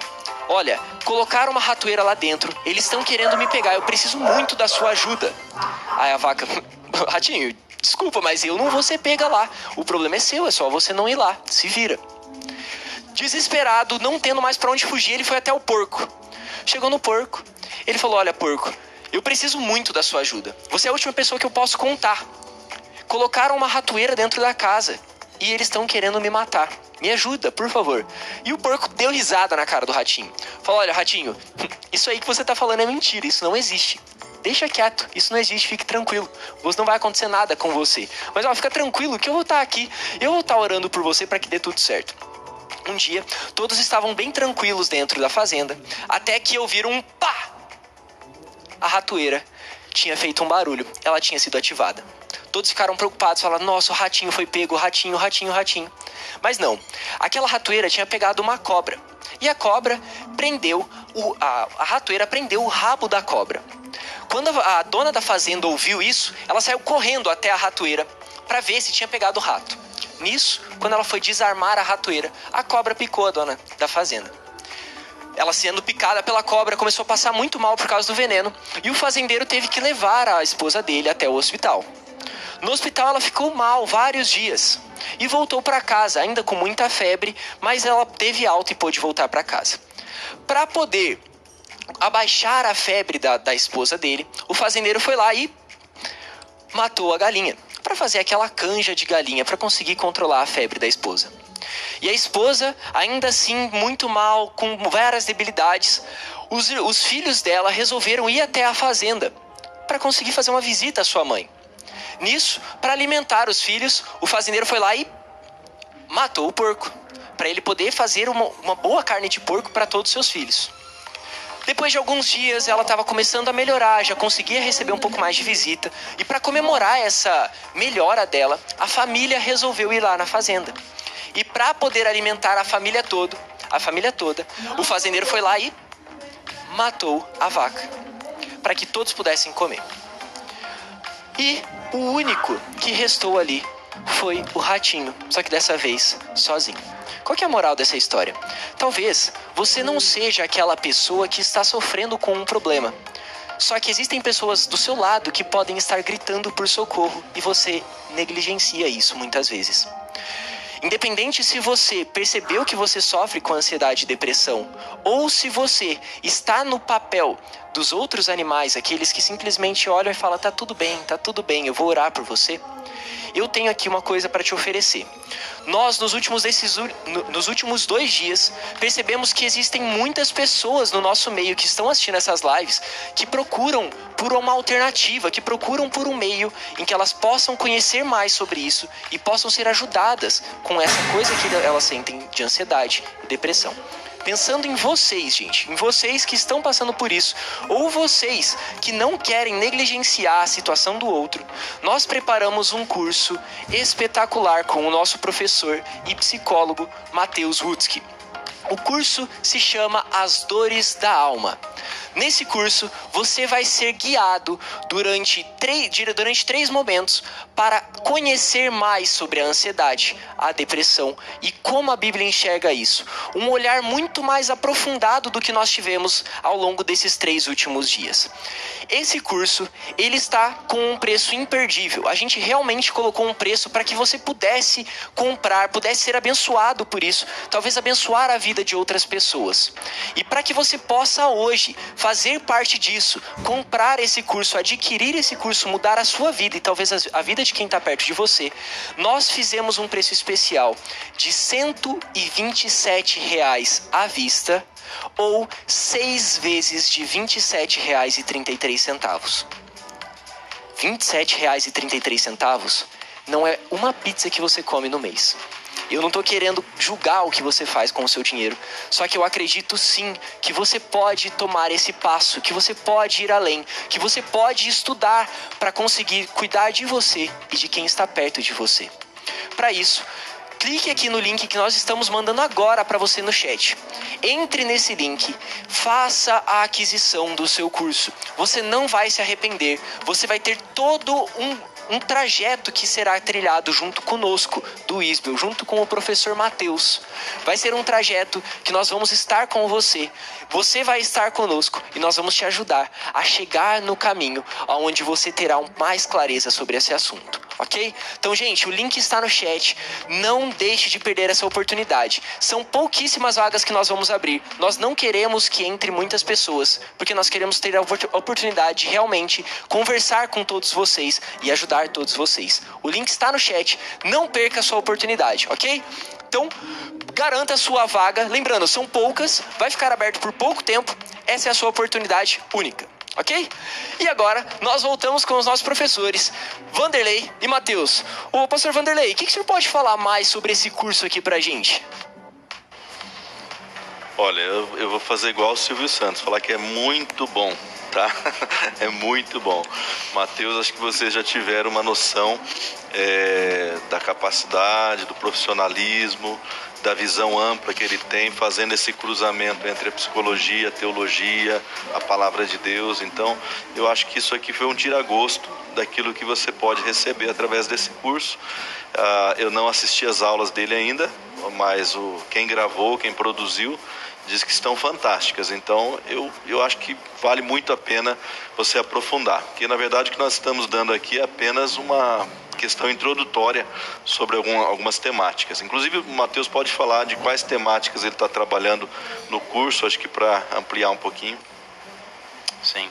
olha, colocaram uma ratoeira lá dentro, eles estão querendo me pegar, eu preciso muito da sua ajuda. Aí a vaca, ratinho, desculpa, mas eu não vou ser pega lá. O problema é seu, é só você não ir lá, se vira. Desesperado, não tendo mais para onde fugir, ele foi até o porco. Chegou no porco, ele falou: Olha, porco, eu preciso muito da sua ajuda. Você é a última pessoa que eu posso contar. Colocaram uma ratoeira dentro da casa e eles estão querendo me matar. Me ajuda, por favor. E o porco deu risada na cara do ratinho. Falou: Olha, ratinho, isso aí que você tá falando é mentira, isso não existe. Deixa quieto, isso não existe, fique tranquilo. Você não vai acontecer nada com você. Mas ó, fica tranquilo que eu vou estar tá aqui, eu vou estar tá orando por você para que dê tudo certo. Um dia, todos estavam bem tranquilos dentro da fazenda, até que ouviram um pá! A ratoeira tinha feito um barulho, ela tinha sido ativada. Todos ficaram preocupados, falaram: Nossa, o ratinho foi pego, ratinho, ratinho, ratinho. Mas não, aquela ratoeira tinha pegado uma cobra. E a cobra prendeu, o, a, a ratoeira prendeu o rabo da cobra. Quando a, a dona da fazenda ouviu isso, ela saiu correndo até a ratoeira para ver se tinha pegado o rato. Nisso, quando ela foi desarmar a ratoeira, a cobra picou a dona da fazenda. Ela sendo picada pela cobra começou a passar muito mal por causa do veneno e o fazendeiro teve que levar a esposa dele até o hospital. No hospital ela ficou mal vários dias e voltou para casa, ainda com muita febre, mas ela teve alta e pôde voltar para casa. Para poder abaixar a febre da, da esposa dele, o fazendeiro foi lá e matou a galinha para fazer aquela canja de galinha para conseguir controlar a febre da esposa. E a esposa, ainda assim, muito mal, com várias debilidades, os, os filhos dela resolveram ir até a fazenda para conseguir fazer uma visita à sua mãe. Nisso, para alimentar os filhos, o fazendeiro foi lá e matou o porco, para ele poder fazer uma, uma boa carne de porco para todos os seus filhos. Depois de alguns dias, ela estava começando a melhorar, já conseguia receber um pouco mais de visita. E para comemorar essa melhora dela, a família resolveu ir lá na fazenda. E para poder alimentar a família toda, a família toda, o fazendeiro foi lá e matou a vaca, para que todos pudessem comer. E o único que restou ali foi o ratinho, só que dessa vez sozinho. Qual é a moral dessa história? Talvez você não seja aquela pessoa que está sofrendo com um problema. Só que existem pessoas do seu lado que podem estar gritando por socorro e você negligencia isso muitas vezes. Independente se você percebeu que você sofre com ansiedade e depressão, ou se você está no papel dos outros animais, aqueles que simplesmente olham e falam: tá tudo bem, tá tudo bem, eu vou orar por você eu tenho aqui uma coisa para te oferecer. Nós, nos últimos, desses, nos últimos dois dias, percebemos que existem muitas pessoas no nosso meio que estão assistindo essas lives que procuram por uma alternativa, que procuram por um meio em que elas possam conhecer mais sobre isso e possam ser ajudadas com essa coisa que elas sentem de ansiedade e depressão pensando em vocês, gente, em vocês que estão passando por isso, ou vocês que não querem negligenciar a situação do outro, nós preparamos um curso espetacular com o nosso professor e psicólogo Matheus Rutsky. O curso se chama As Dores da Alma. Nesse curso, você vai ser guiado durante três, durante três momentos para conhecer mais sobre a ansiedade, a depressão e como a Bíblia enxerga isso. Um olhar muito mais aprofundado do que nós tivemos ao longo desses três últimos dias. Esse curso, ele está com um preço imperdível. A gente realmente colocou um preço para que você pudesse comprar, pudesse ser abençoado por isso, talvez abençoar a vida de outras pessoas. E para que você possa hoje fazer parte disso, comprar esse curso, adquirir esse curso, mudar a sua vida e talvez a vida de quem está perto de você, nós fizemos um preço especial de 127 reais à vista ou seis vezes de R$ 27,33. R$ 27,33 não é uma pizza que você come no mês. Eu não estou querendo julgar o que você faz com o seu dinheiro, só que eu acredito sim que você pode tomar esse passo, que você pode ir além, que você pode estudar para conseguir cuidar de você e de quem está perto de você. Para isso, clique aqui no link que nós estamos mandando agora para você no chat. Entre nesse link, faça a aquisição do seu curso. Você não vai se arrepender. Você vai ter todo um um trajeto que será trilhado junto conosco, do Isbel, junto com o professor Matheus. Vai ser um trajeto que nós vamos estar com você. Você vai estar conosco e nós vamos te ajudar a chegar no caminho onde você terá mais clareza sobre esse assunto ok? Então, gente, o link está no chat. Não deixe de perder essa oportunidade. São pouquíssimas vagas que nós vamos abrir. Nós não queremos que entre muitas pessoas, porque nós queremos ter a oportunidade de realmente conversar com todos vocês e ajudar todos vocês. O link está no chat. Não perca a sua oportunidade, ok? Então, garanta a sua vaga. Lembrando, são poucas, vai ficar aberto por pouco tempo. Essa é a sua oportunidade única. Ok? E agora nós voltamos com os nossos professores, Vanderlei e Matheus. Ô, pastor Vanderlei, o que, que o senhor pode falar mais sobre esse curso aqui pra gente? Olha, eu, eu vou fazer igual o Silvio Santos, falar que é muito bom, tá? é muito bom. Matheus, acho que vocês já tiveram uma noção é, da capacidade, do profissionalismo, da visão ampla que ele tem, fazendo esse cruzamento entre a psicologia, a teologia, a palavra de Deus. Então, eu acho que isso aqui foi um tira-gosto daquilo que você pode receber através desse curso. Uh, eu não assisti às aulas dele ainda, mas o, quem gravou, quem produziu, diz que estão fantásticas. Então, eu, eu acho que vale muito a pena você aprofundar. Porque, na verdade, o que nós estamos dando aqui é apenas uma questão introdutória sobre algum, algumas temáticas. Inclusive, o Matheus pode falar de quais temáticas ele está trabalhando no curso, acho que para ampliar um pouquinho. Sim.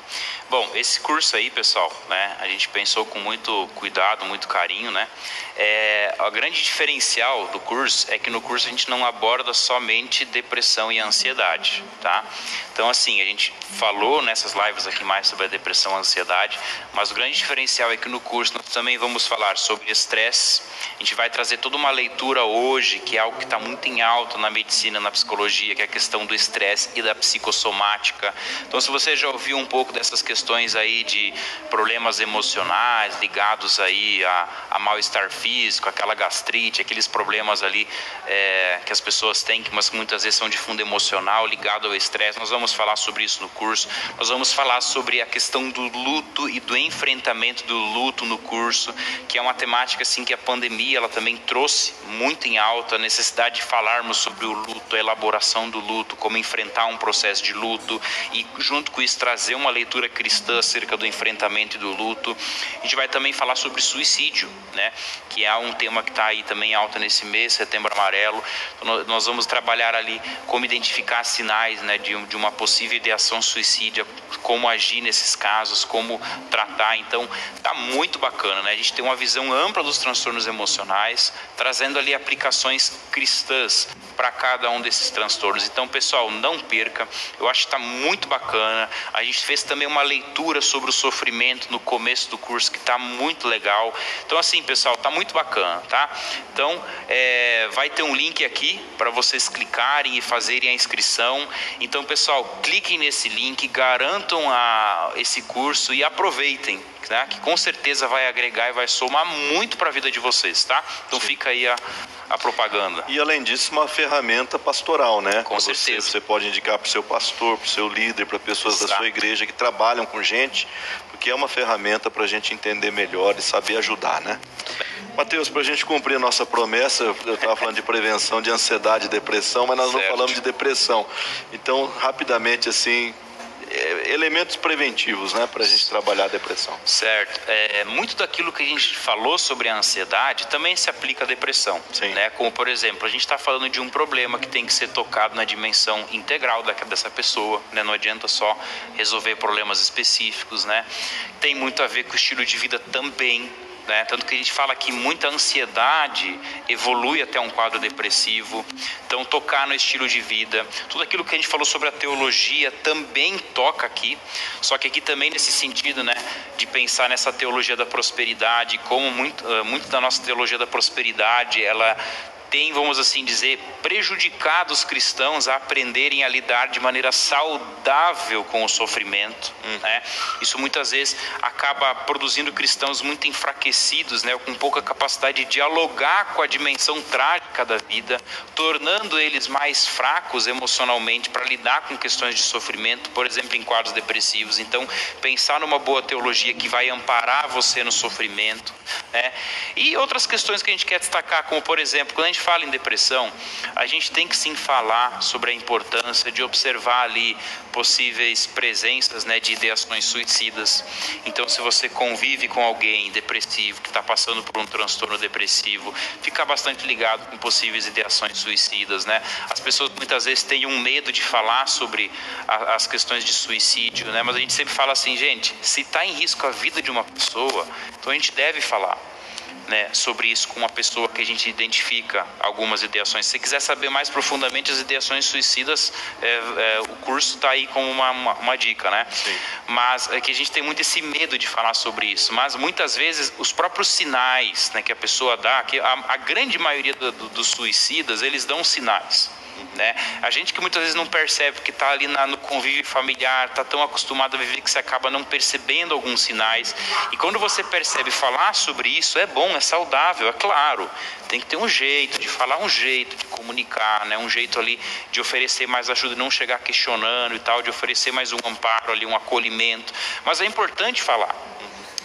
Bom, esse curso aí, pessoal, né, a gente pensou com muito cuidado, muito carinho, né? É, a grande diferencial do curso é que no curso a gente não aborda somente depressão e ansiedade, tá? Então, assim, a gente falou nessas lives aqui mais sobre a depressão e a ansiedade, mas o grande diferencial é que no curso nós também vamos falar sobre estresse. A gente vai trazer toda uma leitura hoje, que é algo que está muito em alta na medicina, na psicologia, que é a questão do estresse e da psicossomática. Então, se você já ouviu um pouco dessas questões, questões aí de problemas emocionais ligados aí a, a mal-estar físico, aquela gastrite, aqueles problemas ali é, que as pessoas têm, mas que muitas vezes são de fundo emocional ligado ao estresse. Nós vamos falar sobre isso no curso. Nós vamos falar sobre a questão do luto e do enfrentamento do luto no curso, que é uma temática assim que a pandemia ela também trouxe muito em alta a necessidade de falarmos sobre o luto, a elaboração do luto, como enfrentar um processo de luto e junto com isso trazer uma leitura cristã acerca do enfrentamento e do luto. A gente vai também falar sobre suicídio, né? Que é um tema que está aí também alta nesse mês, Setembro Amarelo. Então, nós vamos trabalhar ali como identificar sinais, né, de, de uma possível ideação suicídia, como agir nesses casos, como tratar. Então, tá muito bacana, né? A gente tem uma visão ampla dos transtornos emocionais, trazendo ali aplicações cristãs para cada um desses transtornos. Então, pessoal, não perca. Eu acho que está muito bacana. A gente fez também uma leitura sobre o sofrimento no começo do curso que está muito legal. Então, assim, pessoal, está muito bacana, tá? Então, é, vai ter um link aqui para vocês clicarem e fazerem a inscrição. Então, pessoal, cliquem nesse link, garantam a, esse curso e aproveitem né, que com certeza vai agregar e vai somar muito para a vida de vocês, tá? Então Sim. fica aí a, a propaganda. E além disso, uma ferramenta pastoral, né? Com certeza. Você, pode indicar para o seu pastor, para o seu líder, para pessoas Exato. da sua igreja que trabalham com gente, porque é uma ferramenta para a gente entender melhor e saber ajudar, né? Mateus, para a gente cumprir a nossa promessa, eu estava falando de prevenção de ansiedade e depressão, mas nós certo. não falamos de depressão. Então, rapidamente, assim, elementos preventivos, né, para a gente trabalhar a depressão. Certo. É, muito daquilo que a gente falou sobre a ansiedade também se aplica à depressão. Sim. Né? Como, por exemplo, a gente está falando de um problema que tem que ser tocado na dimensão integral dessa pessoa. Né? Não adianta só resolver problemas específicos. Né? Tem muito a ver com o estilo de vida também. Né? Tanto que a gente fala que muita ansiedade evolui até um quadro depressivo. Então, tocar no estilo de vida, tudo aquilo que a gente falou sobre a teologia também toca aqui. Só que aqui também nesse sentido, né, de pensar nessa teologia da prosperidade, como muito, eh, muito da nossa teologia da prosperidade, ela tem, vamos assim dizer, prejudicado os cristãos a aprenderem a lidar de maneira saudável com o sofrimento. Hum. Né? Isso muitas vezes acaba produzindo cristãos muito enfraquecidos, né? com pouca capacidade de dialogar com a dimensão trágica da vida, tornando eles mais fracos emocionalmente para lidar com questões de sofrimento, por exemplo, em quadros depressivos. Então, pensar numa boa teologia que vai amparar você no sofrimento. Né? E outras questões que a gente quer destacar, como por exemplo, quando a gente fala em depressão, a gente tem que sim falar sobre a importância de observar ali possíveis presenças né, de ideações suicidas. Então, se você convive com alguém depressivo, que está passando por um transtorno depressivo, fica bastante ligado com possíveis ideações suicidas. Né? As pessoas muitas vezes têm um medo de falar sobre a, as questões de suicídio, né? mas a gente sempre fala assim, gente, se está em risco a vida de uma pessoa, então a gente deve falar né, sobre isso com uma pessoa que a gente identifica algumas ideações. Se quiser saber mais profundamente as ideações suicidas, é, é, o curso está aí como uma, uma, uma, dica, né? Sim. Mas é que a gente tem muito esse medo de falar sobre isso. Mas muitas vezes os próprios sinais né, que a pessoa dá, que a, a grande maioria do, do, dos suicidas, eles dão sinais. Né? A gente que muitas vezes não percebe que está ali na, no convívio familiar, está tão acostumado a viver que você acaba não percebendo alguns sinais. E quando você percebe falar sobre isso, é bom, é saudável, é claro. Tem que ter um jeito de falar, um jeito de comunicar, né? um jeito ali de oferecer mais ajuda, não chegar questionando e tal, de oferecer mais um amparo ali, um acolhimento. Mas é importante falar.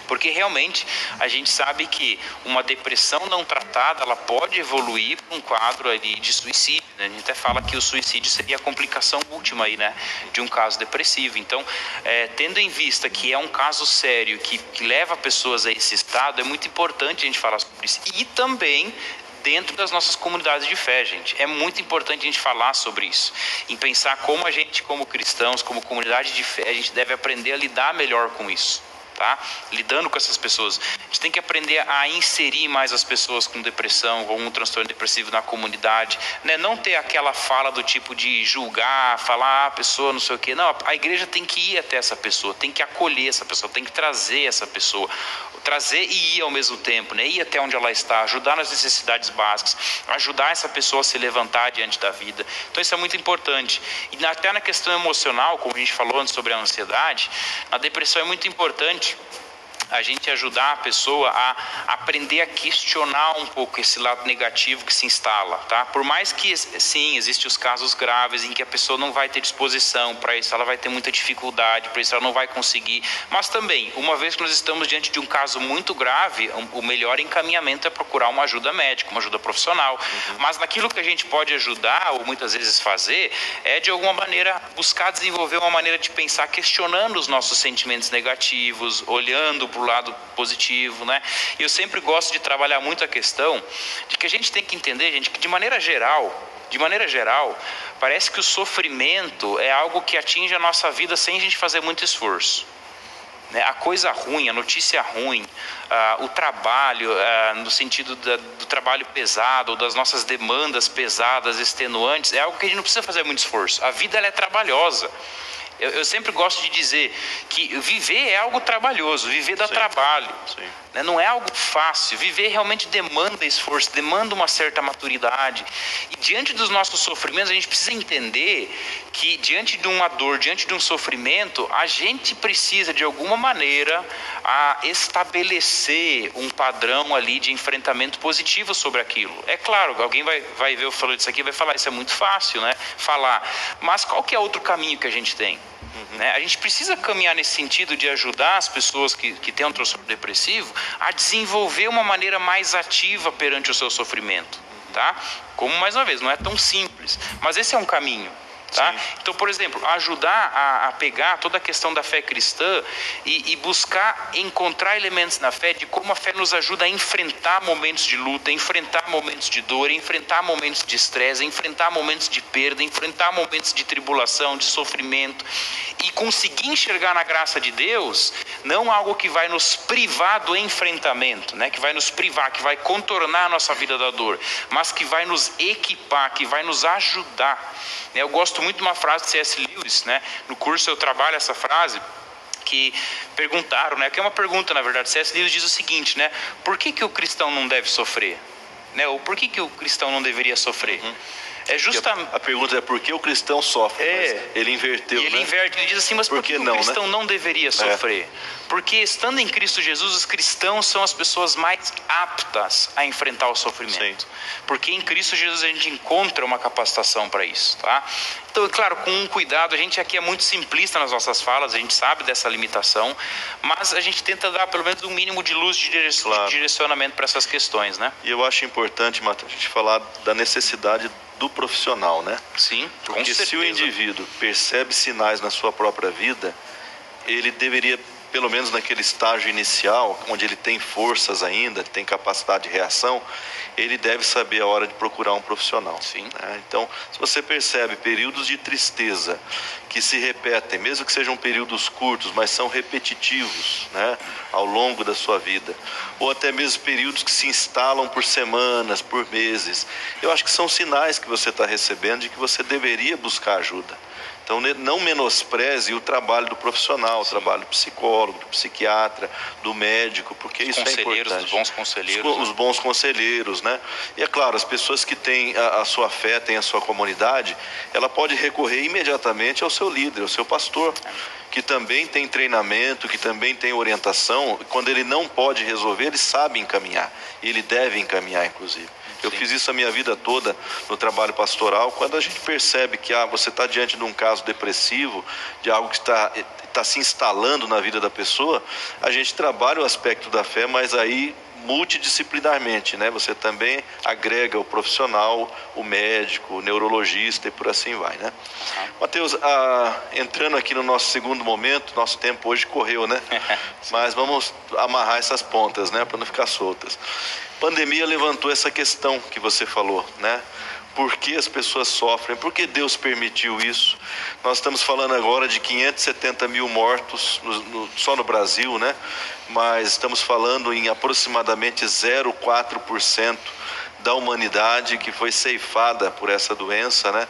Porque realmente a gente sabe que uma depressão não tratada, ela pode evoluir para um quadro ali de suicídio. Né? A gente até fala que o suicídio seria a complicação última aí, né, de um caso depressivo. Então, é, tendo em vista que é um caso sério que, que leva pessoas a esse estado, é muito importante a gente falar sobre isso. E também dentro das nossas comunidades de fé, gente. É muito importante a gente falar sobre isso, em pensar como a gente, como cristãos, como comunidade de fé, a gente deve aprender a lidar melhor com isso tá? Lidando com essas pessoas. A gente tem que aprender a inserir mais as pessoas com depressão, com um transtorno depressivo na comunidade, né? Não ter aquela fala do tipo de julgar, falar ah, a pessoa não sei o quê. Não, a igreja tem que ir até essa pessoa, tem que acolher essa pessoa, tem que trazer essa pessoa trazer e ir ao mesmo tempo, né? ir até onde ela está, ajudar nas necessidades básicas, ajudar essa pessoa a se levantar diante da vida. Então isso é muito importante. E até na questão emocional, como a gente falou antes sobre a ansiedade, a depressão é muito importante much. A gente ajudar a pessoa a aprender a questionar um pouco esse lado negativo que se instala, tá? Por mais que sim, existem os casos graves em que a pessoa não vai ter disposição para isso, ela vai ter muita dificuldade, para isso ela não vai conseguir, mas também, uma vez que nós estamos diante de um caso muito grave, o melhor encaminhamento é procurar uma ajuda médica, uma ajuda profissional. Uhum. Mas naquilo que a gente pode ajudar ou muitas vezes fazer é de alguma maneira buscar desenvolver uma maneira de pensar questionando os nossos sentimentos negativos, olhando para o lado positivo, né? E eu sempre gosto de trabalhar muito a questão de que a gente tem que entender, gente, que de maneira geral, de maneira geral, parece que o sofrimento é algo que atinge a nossa vida sem a gente fazer muito esforço. Né? A coisa ruim, a notícia ruim, uh, o trabalho, uh, no sentido da, do trabalho pesado, ou das nossas demandas pesadas, extenuantes, é algo que a gente não precisa fazer muito esforço. A vida ela é trabalhosa. Eu, eu, sempre gosto de dizer que viver é algo trabalhoso, viver dá sim, trabalho. Né? Não é algo fácil. Viver realmente demanda esforço, demanda uma certa maturidade. E diante dos nossos sofrimentos, a gente precisa entender que diante de uma dor, diante de um sofrimento, a gente precisa de alguma maneira a estabelecer um padrão ali de enfrentamento positivo sobre aquilo. É claro, alguém vai, vai ver eu falando disso aqui e vai falar, isso é muito fácil, né? Falar. Mas qual que é outro caminho que a gente tem? Uhum. Né? A gente precisa caminhar nesse sentido de ajudar as pessoas que, que têm um transtorno depressivo a desenvolver uma maneira mais ativa perante o seu sofrimento. Tá? Como, mais uma vez, não é tão simples, mas esse é um caminho. Tá? Então, por exemplo, ajudar a, a, pegar toda a questão da fé cristã e, e, buscar encontrar elementos na fé de como a fé nos ajuda a enfrentar momentos de luta, enfrentar momentos de dor, enfrentar momentos de estresse, enfrentar momentos de perda, enfrentar momentos de tribulação, de sofrimento e conseguir enxergar na graça de Deus não algo que vai nos privar do enfrentamento, né? que vai nos privar, que vai contornar a nossa vida da dor, mas que vai nos equipar, que vai nos ajudar. Eu gosto muito de uma frase de C.S. Lewis, né? no curso eu trabalho essa frase que perguntaram, né? Que é uma pergunta, na verdade. C.S. Lewis diz o seguinte, né? Por que, que o cristão não deve sofrer? Né? Ou por que, que o cristão não deveria sofrer? Uhum. É justamente. A, pergunta é por que o cristão sofre? É. ele inverteu. E ele né? inverte, ele diz assim, mas por, por que, que, não, o cristão né? não deveria sofrer? É. Porque estando em Cristo Jesus, os cristãos são as pessoas mais aptas a enfrentar o sofrimento. Sim. Porque em Cristo Jesus a gente encontra uma capacitação para isso, tá? Então, é claro, com um cuidado, a gente aqui é muito simplista nas nossas falas, a gente sabe dessa limitação, mas a gente tenta dar pelo menos um mínimo de luz de, claro. direcionamento para essas questões, né? E eu acho importante, Matheus, a gente falar da necessidade do profissional, né? Sim, Porque se o indivíduo percebe sinais na sua própria vida, ele deveria pelo menos naquele estágio inicial, onde ele tem forças ainda, tem capacidade de reação, ele deve saber a hora de procurar um profissional. Sim. Né? Então, se você percebe períodos de tristeza que se repetem, mesmo que sejam períodos curtos, mas são repetitivos né, ao longo da sua vida, ou até mesmo períodos que se instalam por semanas, por meses, eu acho que são sinais que você está recebendo de que você deveria buscar ajuda. Então, não menospreze o trabalho do profissional, o trabalho do psicólogo, do psiquiatra, do médico, porque os isso é importante. Os bons conselheiros. Os, né? os, bons conselheiros, né? E é claro, as pessoas que têm a, a, sua fé, têm a sua comunidade, ela pode recorrer imediatamente ao seu líder, ao seu pastor, que também tem treinamento, que também tem orientação. Quando ele não pode resolver, ele sabe encaminhar. Ele deve encaminhar, inclusive. Eu Sim. fiz isso a minha vida toda no trabalho pastoral. Quando a gente percebe que ah, você está diante de um caso depressivo, de algo que está está se instalando na vida da pessoa, a gente trabalha o aspecto da fé, mas aí multidisciplinarmente, né? Você também agrega o profissional, o médico, o neurologista e por assim vai, né? Mateus, ah, entrando aqui no nosso segundo momento, nosso tempo hoje correu, né? Mas vamos amarrar essas pontas, né? Para não ficar soltas. Pandemia levantou essa questão que você falou, né? Por que as pessoas sofrem, por que Deus permitiu isso. Nós estamos falando agora de 570 mil mortos no, no, só no Brasil, né? Mas estamos falando em aproximadamente 0,4% da humanidade que foi ceifada por essa doença, né?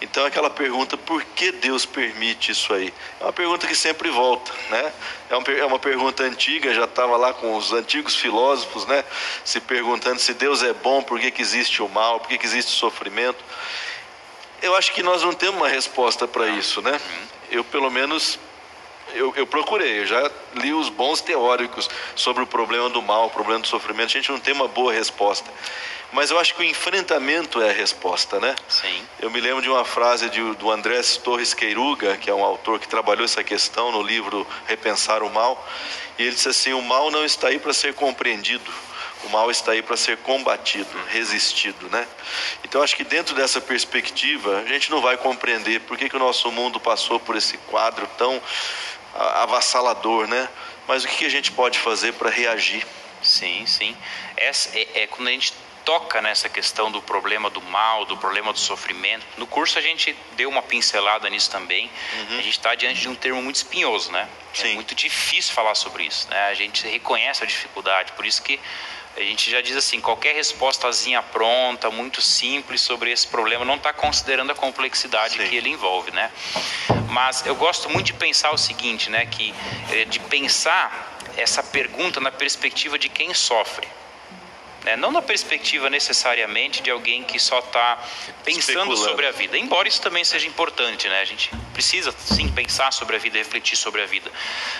Então aquela pergunta, por que Deus permite isso aí? É uma pergunta que sempre volta, né? É uma, é uma pergunta antiga, já estava lá com os antigos filósofos, né? Se perguntando se Deus é bom, por que, que existe o mal, por que, que existe o sofrimento. Eu acho que nós não temos uma resposta para isso, né? Eu pelo menos eu, eu, procurei, eu já li os bons teóricos sobre o problema do mal, o problema do sofrimento. A gente não tem uma boa resposta. Mas eu acho que o enfrentamento é a resposta, né? Sim. Eu me lembro de uma frase de, do Andrés Torres Queiruga, que é um autor que trabalhou essa questão no livro Repensar o Mal, e ele disse assim: o mal não está aí para ser compreendido, o mal está aí para ser combatido, resistido, né? Então acho que dentro dessa perspectiva a gente não vai compreender por que, que o nosso mundo passou por esse quadro tão avassalador, né? Mas o que, a gente pode fazer para reagir? Sim, sim. Essa é, é quando a gente toca nessa questão do problema do mal, do problema do sofrimento. No curso a gente deu uma pincelada nisso também. Uhum. A gente está diante de um termo muito espinhoso, né? É Sim. É muito difícil falar sobre isso, né? A gente reconhece a dificuldade, por isso que a gente já diz assim, qualquer respostazinha pronta, muito simples sobre esse problema, não está considerando a complexidade Sim. que ele envolve, né? Mas eu gosto muito de pensar o seguinte, né? Que eh, de pensar essa pergunta na perspectiva de quem sofre. Né? Não na perspectiva necessariamente de alguém que só está pensando sobre a vida, embora isso também seja importante, né? a gente precisa sim pensar sobre a vida, refletir sobre a vida,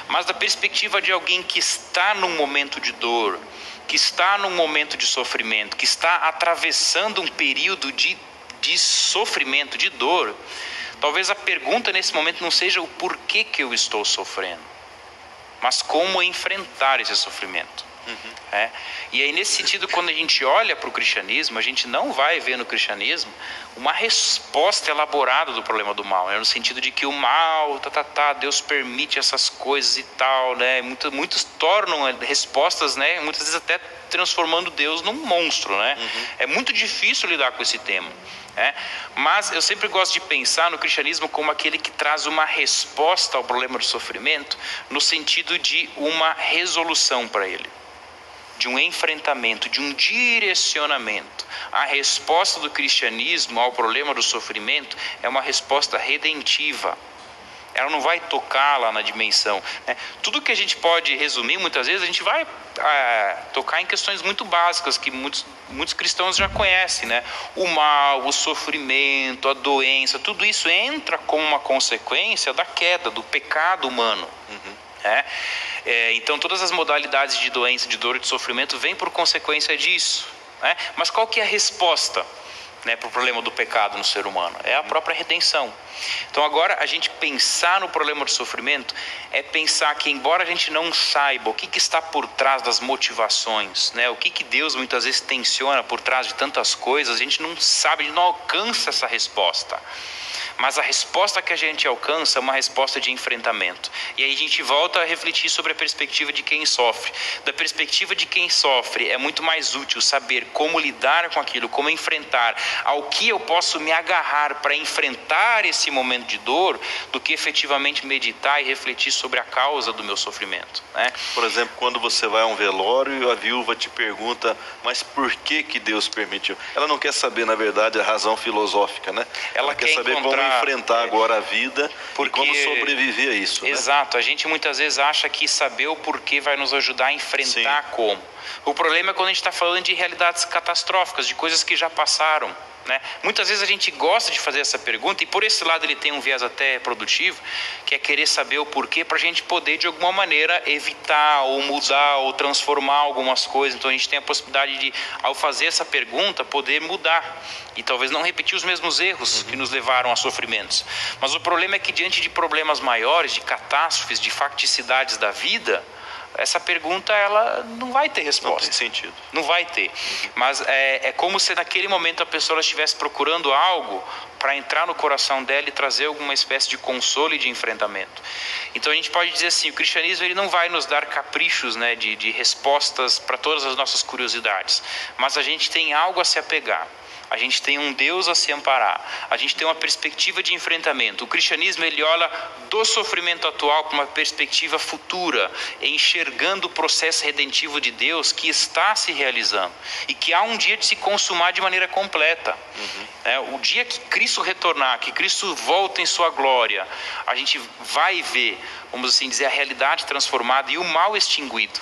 mas da perspectiva de alguém que está num momento de dor, que está num momento de sofrimento, que está atravessando um período de, de sofrimento, de dor, talvez a pergunta nesse momento não seja o porquê que eu estou sofrendo, mas como enfrentar esse sofrimento. Uhum. É? E aí, nesse sentido, quando a gente olha para o cristianismo, a gente não vai ver no cristianismo uma resposta elaborada do problema do mal, né? no sentido de que o mal, tá, tá, tá, Deus permite essas coisas e tal, né? Muitos, muitos tornam respostas, né? muitas vezes até transformando Deus num monstro. Né? Uhum. É muito difícil lidar com esse tema. É? Mas eu sempre gosto de pensar no cristianismo como aquele que traz uma resposta ao problema do sofrimento, no sentido de uma resolução para ele de um enfrentamento, de um direcionamento. A resposta do cristianismo ao problema do sofrimento é uma resposta redentiva. Ela não vai tocar lá na dimensão. Né? Tudo que a gente pode resumir, muitas vezes, a gente vai é, tocar em questões muito básicas que muitos, muitos cristãos já conhecem. Né? O mal, o sofrimento, a doença, tudo isso entra como uma consequência da queda, do pecado humano. Uhum. É? É, então todas as modalidades de doença, de dor e de sofrimento vêm por consequência disso. Né? Mas qual que é a resposta né, para o problema do pecado no ser humano? É a própria redenção. Então agora a gente pensar no problema do sofrimento é pensar que embora a gente não saiba o que, que está por trás das motivações, né, o que, que Deus muitas vezes tensiona por trás de tantas coisas, a gente não sabe, a gente não alcança essa resposta. Mas a resposta que a gente alcança é uma resposta de enfrentamento. E aí a gente volta a refletir sobre a perspectiva de quem sofre. Da perspectiva de quem sofre, é muito mais útil saber como lidar com aquilo, como enfrentar, ao que eu posso me agarrar para enfrentar esse momento de dor, do que efetivamente meditar e refletir sobre a causa do meu sofrimento. Né? Por exemplo, quando você vai a um velório e a viúva te pergunta, mas por que que Deus permitiu? Ela não quer saber, na verdade, a razão filosófica, né? Ela, Ela quer, quer saber como enfrentar agora a vida porque, e como sobreviver a isso. Né? Exato, a gente muitas vezes acha que saber o porquê vai nos ajudar a enfrentar Sim. como. O problema é quando a gente está falando de realidades catastróficas, de coisas que já passaram. Né? Muitas vezes a gente gosta de fazer essa pergunta, e por esse lado ele tem um viés até produtivo, que é querer saber o porquê para a gente poder, de alguma maneira, evitar ou mudar ou transformar algumas coisas. Então a gente tem a possibilidade de, ao fazer essa pergunta, poder mudar e talvez não repetir os mesmos erros que nos levaram a sofrimentos. Mas o problema é que, diante de problemas maiores, de catástrofes, de facticidades da vida, essa pergunta ela não vai ter resposta. Não tem sentido. Não vai ter. Mas é, é como se naquele momento a pessoa estivesse procurando algo para entrar no coração dela e trazer alguma espécie de consolo e de enfrentamento. Então a gente pode dizer assim, o cristianismo ele não vai nos dar caprichos né, de, de respostas para todas as nossas curiosidades, mas a gente tem algo a se apegar a gente tem um Deus a se amparar, a gente tem uma perspectiva de enfrentamento. O cristianismo ele olha do sofrimento atual para uma perspectiva futura, enxergando o processo redentivo de Deus que está se realizando e que há um dia de se consumar de maneira completa. Uhum. É, o dia que Cristo retornar, que Cristo volta em sua glória, a gente vai ver, vamos assim dizer, a realidade transformada e o mal extinguido.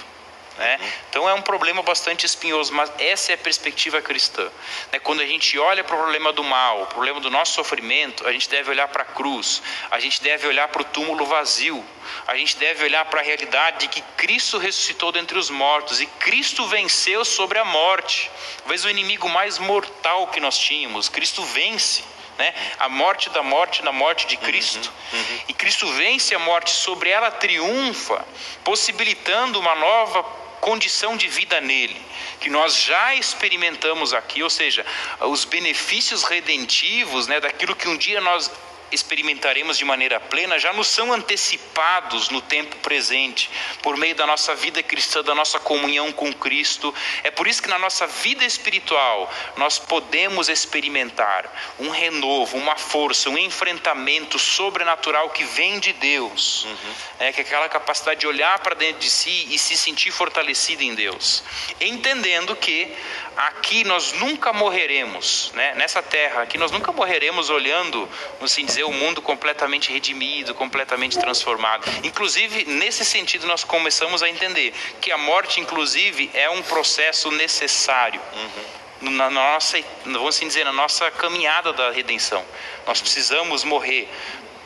Né? Então é um problema bastante espinhoso, mas essa é a perspectiva cristã. Né? Quando a gente olha para o problema do mal, o problema do nosso sofrimento, a gente deve olhar para a cruz, a gente deve olhar para o túmulo vazio, a gente deve olhar para a realidade de que Cristo ressuscitou dentre os mortos e Cristo venceu sobre a morte. Talvez o inimigo mais mortal que nós tínhamos, Cristo vence. Né? A morte da morte na morte de Cristo. Uhum, uhum. E Cristo vence a morte, sobre ela triunfa, possibilitando uma nova condição de vida nele, que nós já experimentamos aqui, ou seja, os benefícios redentivos né, daquilo que um dia nós experimentaremos de maneira plena já nos são antecipados no tempo presente, por meio da nossa vida cristã, da nossa comunhão com Cristo. É por isso que na nossa vida espiritual nós podemos experimentar um renovo, uma força, um enfrentamento sobrenatural que vem de Deus. Uhum. É que é aquela capacidade de olhar para dentro de si e se sentir fortalecido em Deus, entendendo que aqui nós nunca morreremos, né? nessa terra, aqui nós nunca morreremos olhando, assim dizer, o mundo completamente redimido, completamente transformado. Inclusive, nesse sentido, nós começamos a entender que a morte, inclusive, é um processo necessário. Uhum. Na nossa, vamos assim dizer, na nossa caminhada da redenção, nós precisamos morrer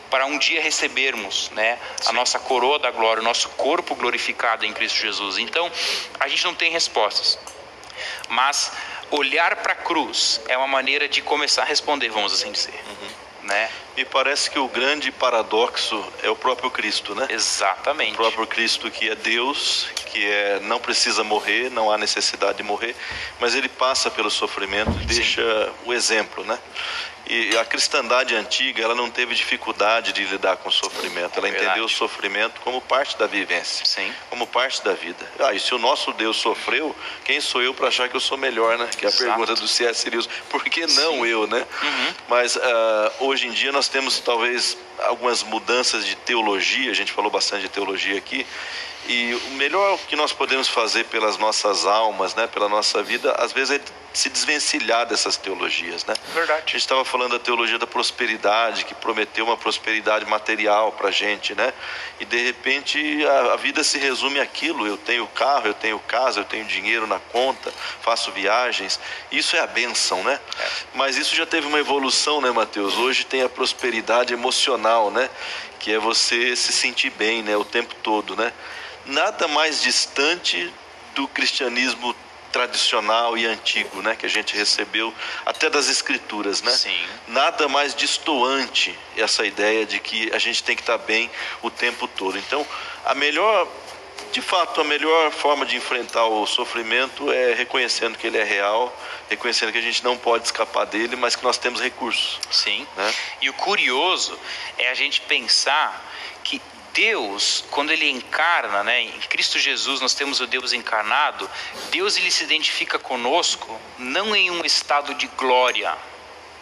para um dia recebermos né, a nossa coroa da glória, o nosso corpo glorificado em Cristo Jesus. Então, a gente não tem respostas. Mas olhar para a cruz é uma maneira de começar a responder, vamos assim dizer. Uhum. Né? Me parece que o grande paradoxo é o próprio Cristo, né? Exatamente. O próprio Cristo que é Deus, que é não precisa morrer, não há necessidade de morrer, mas ele passa pelo sofrimento e deixa o exemplo, né? E a cristandade antiga, ela não teve dificuldade de lidar com o sofrimento. Ela é entendeu o sofrimento como parte da vivência, Sim. como parte da vida. Ah, e se o nosso Deus sofreu, quem sou eu para achar que eu sou melhor, né? Que é a Exato. pergunta do C.S. Lewis. Por que não Sim. eu, né? Uhum. Mas uh, hoje em dia nós temos talvez algumas mudanças de teologia. A gente falou bastante de teologia aqui. E o melhor que nós podemos fazer pelas nossas almas, né, pela nossa vida, às vezes é se desvencilhar dessas teologias, né? Verdade. A gente estava falando da teologia da prosperidade, que prometeu uma prosperidade material para a gente, né? E de repente a, a, vida se resume àquilo: eu tenho carro, eu tenho casa, eu tenho dinheiro na conta, faço viagens. Isso é a bênção, né? É. Mas isso já teve uma evolução, né, Mateus? Hoje tem a prosperidade emocional, né? Que é você se sentir bem, né? O tempo todo, né? Nada mais distante do cristianismo tradicional e antigo, né, que a gente recebeu até das escrituras, né? Sim. Nada mais distoante essa ideia de que a gente tem que estar bem o tempo todo. Então, a melhor de fato, a melhor forma de enfrentar o sofrimento é reconhecendo que ele é real, reconhecendo que a gente não pode escapar dele, mas que nós temos recursos. Sim. Né? E o curioso é a gente pensar que Deus, quando ele encarna, né, em Cristo Jesus nós temos o Deus encarnado, Deus ele se identifica conosco não em um estado de glória.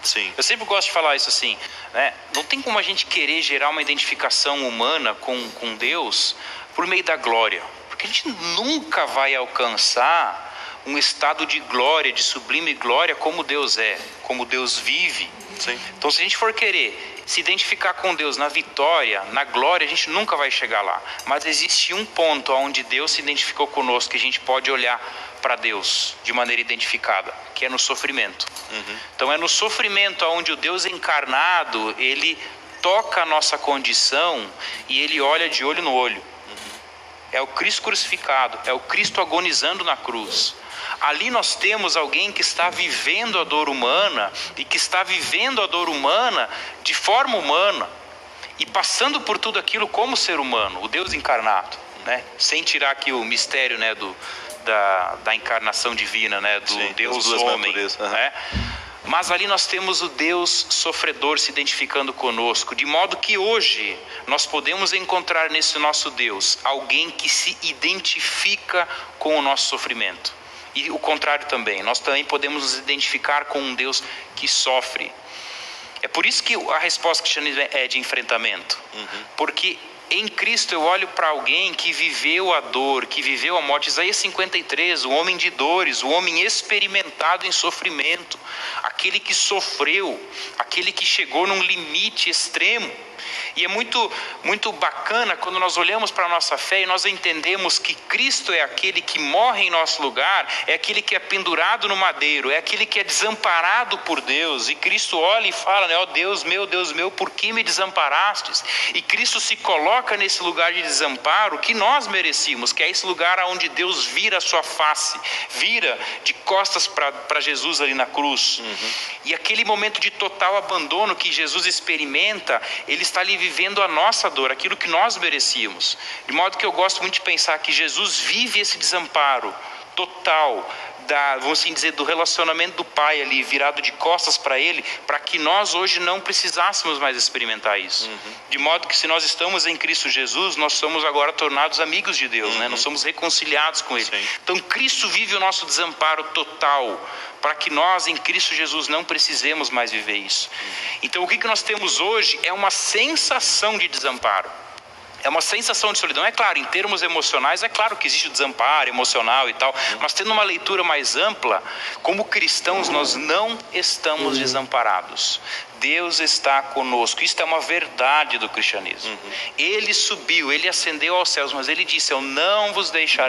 Sim. Eu sempre gosto de falar isso assim, né? Não tem como a gente querer gerar uma identificação humana com, com Deus por meio da glória, porque a gente nunca vai alcançar um estado de glória, de sublime glória, como Deus é, como Deus vive. Sim. Então, se a gente for querer se identificar com Deus na vitória, na glória, a gente nunca vai chegar lá. Mas existe um ponto onde Deus se identificou conosco que a gente pode olhar para Deus de maneira identificada, que é no sofrimento. Uhum. Então é no sofrimento onde o Deus encarnado ele toca a nossa condição e ele olha de olho no olho. É o Cristo crucificado, é o Cristo agonizando na cruz. Ali nós temos alguém que está vivendo a dor humana e que está vivendo a dor humana de forma humana e passando por tudo aquilo como ser humano, o Deus encarnado, né? Sem tirar aqui o mistério, né, do da, da encarnação divina, né, do Sim, Deus homem, né? Mas ali nós temos o Deus sofredor se identificando conosco, de modo que hoje nós podemos encontrar nesse nosso Deus alguém que se identifica com o nosso sofrimento E o contrário também. Nós também podemos nos identificar com um Deus que sofre. É por isso que a resposta cristianismo é de enfrentamento. Uhum. Porque em Cristo eu olho para alguém que viveu a dor, que viveu a morte. Isaías 53, o homem de dores, o homem experimentado em sofrimento, aquele que sofreu, aquele que chegou num limite extremo. E é muito, muito bacana quando nós olhamos para a nossa fé e nós entendemos que Cristo é aquele que morre em nosso lugar, é aquele que é pendurado no madeiro, é aquele que é desamparado por Deus. E Cristo olha e fala, né, ó oh, Deus meu, Deus meu, por que me desamparastes? E Cristo se coloca nesse lugar de desamparo que nós merecíamos, que é esse lugar onde Deus vira a sua face, vira de costas para Jesus ali na cruz. Uhum. E aquele momento de total abandono que Jesus experimenta, ele está ali vivendo a nossa dor, aquilo que nós merecíamos. De modo que eu gosto muito de pensar que Jesus vive esse desamparo total, da, vamos assim dizer, do relacionamento do pai ali, virado de costas para ele, para que nós hoje não precisássemos mais experimentar isso. Uhum. De modo que se nós estamos em Cristo Jesus, nós somos agora tornados amigos de Deus, uhum. né? nós somos reconciliados com Ele. Sim. Então Cristo vive o nosso desamparo total, para que nós em Cristo Jesus não precisemos mais viver isso. Uhum. Então o que, que nós temos hoje é uma sensação de desamparo. É uma sensação de solidão. É claro, em termos emocionais, é claro que existe o desamparo emocional e tal, mas tendo uma leitura mais ampla, como cristãos, nós não estamos uhum. desamparados. Deus está conosco. Isto é uma verdade do cristianismo. Uhum. Ele subiu, ele ascendeu aos céus, mas ele disse: Eu não vos deixarei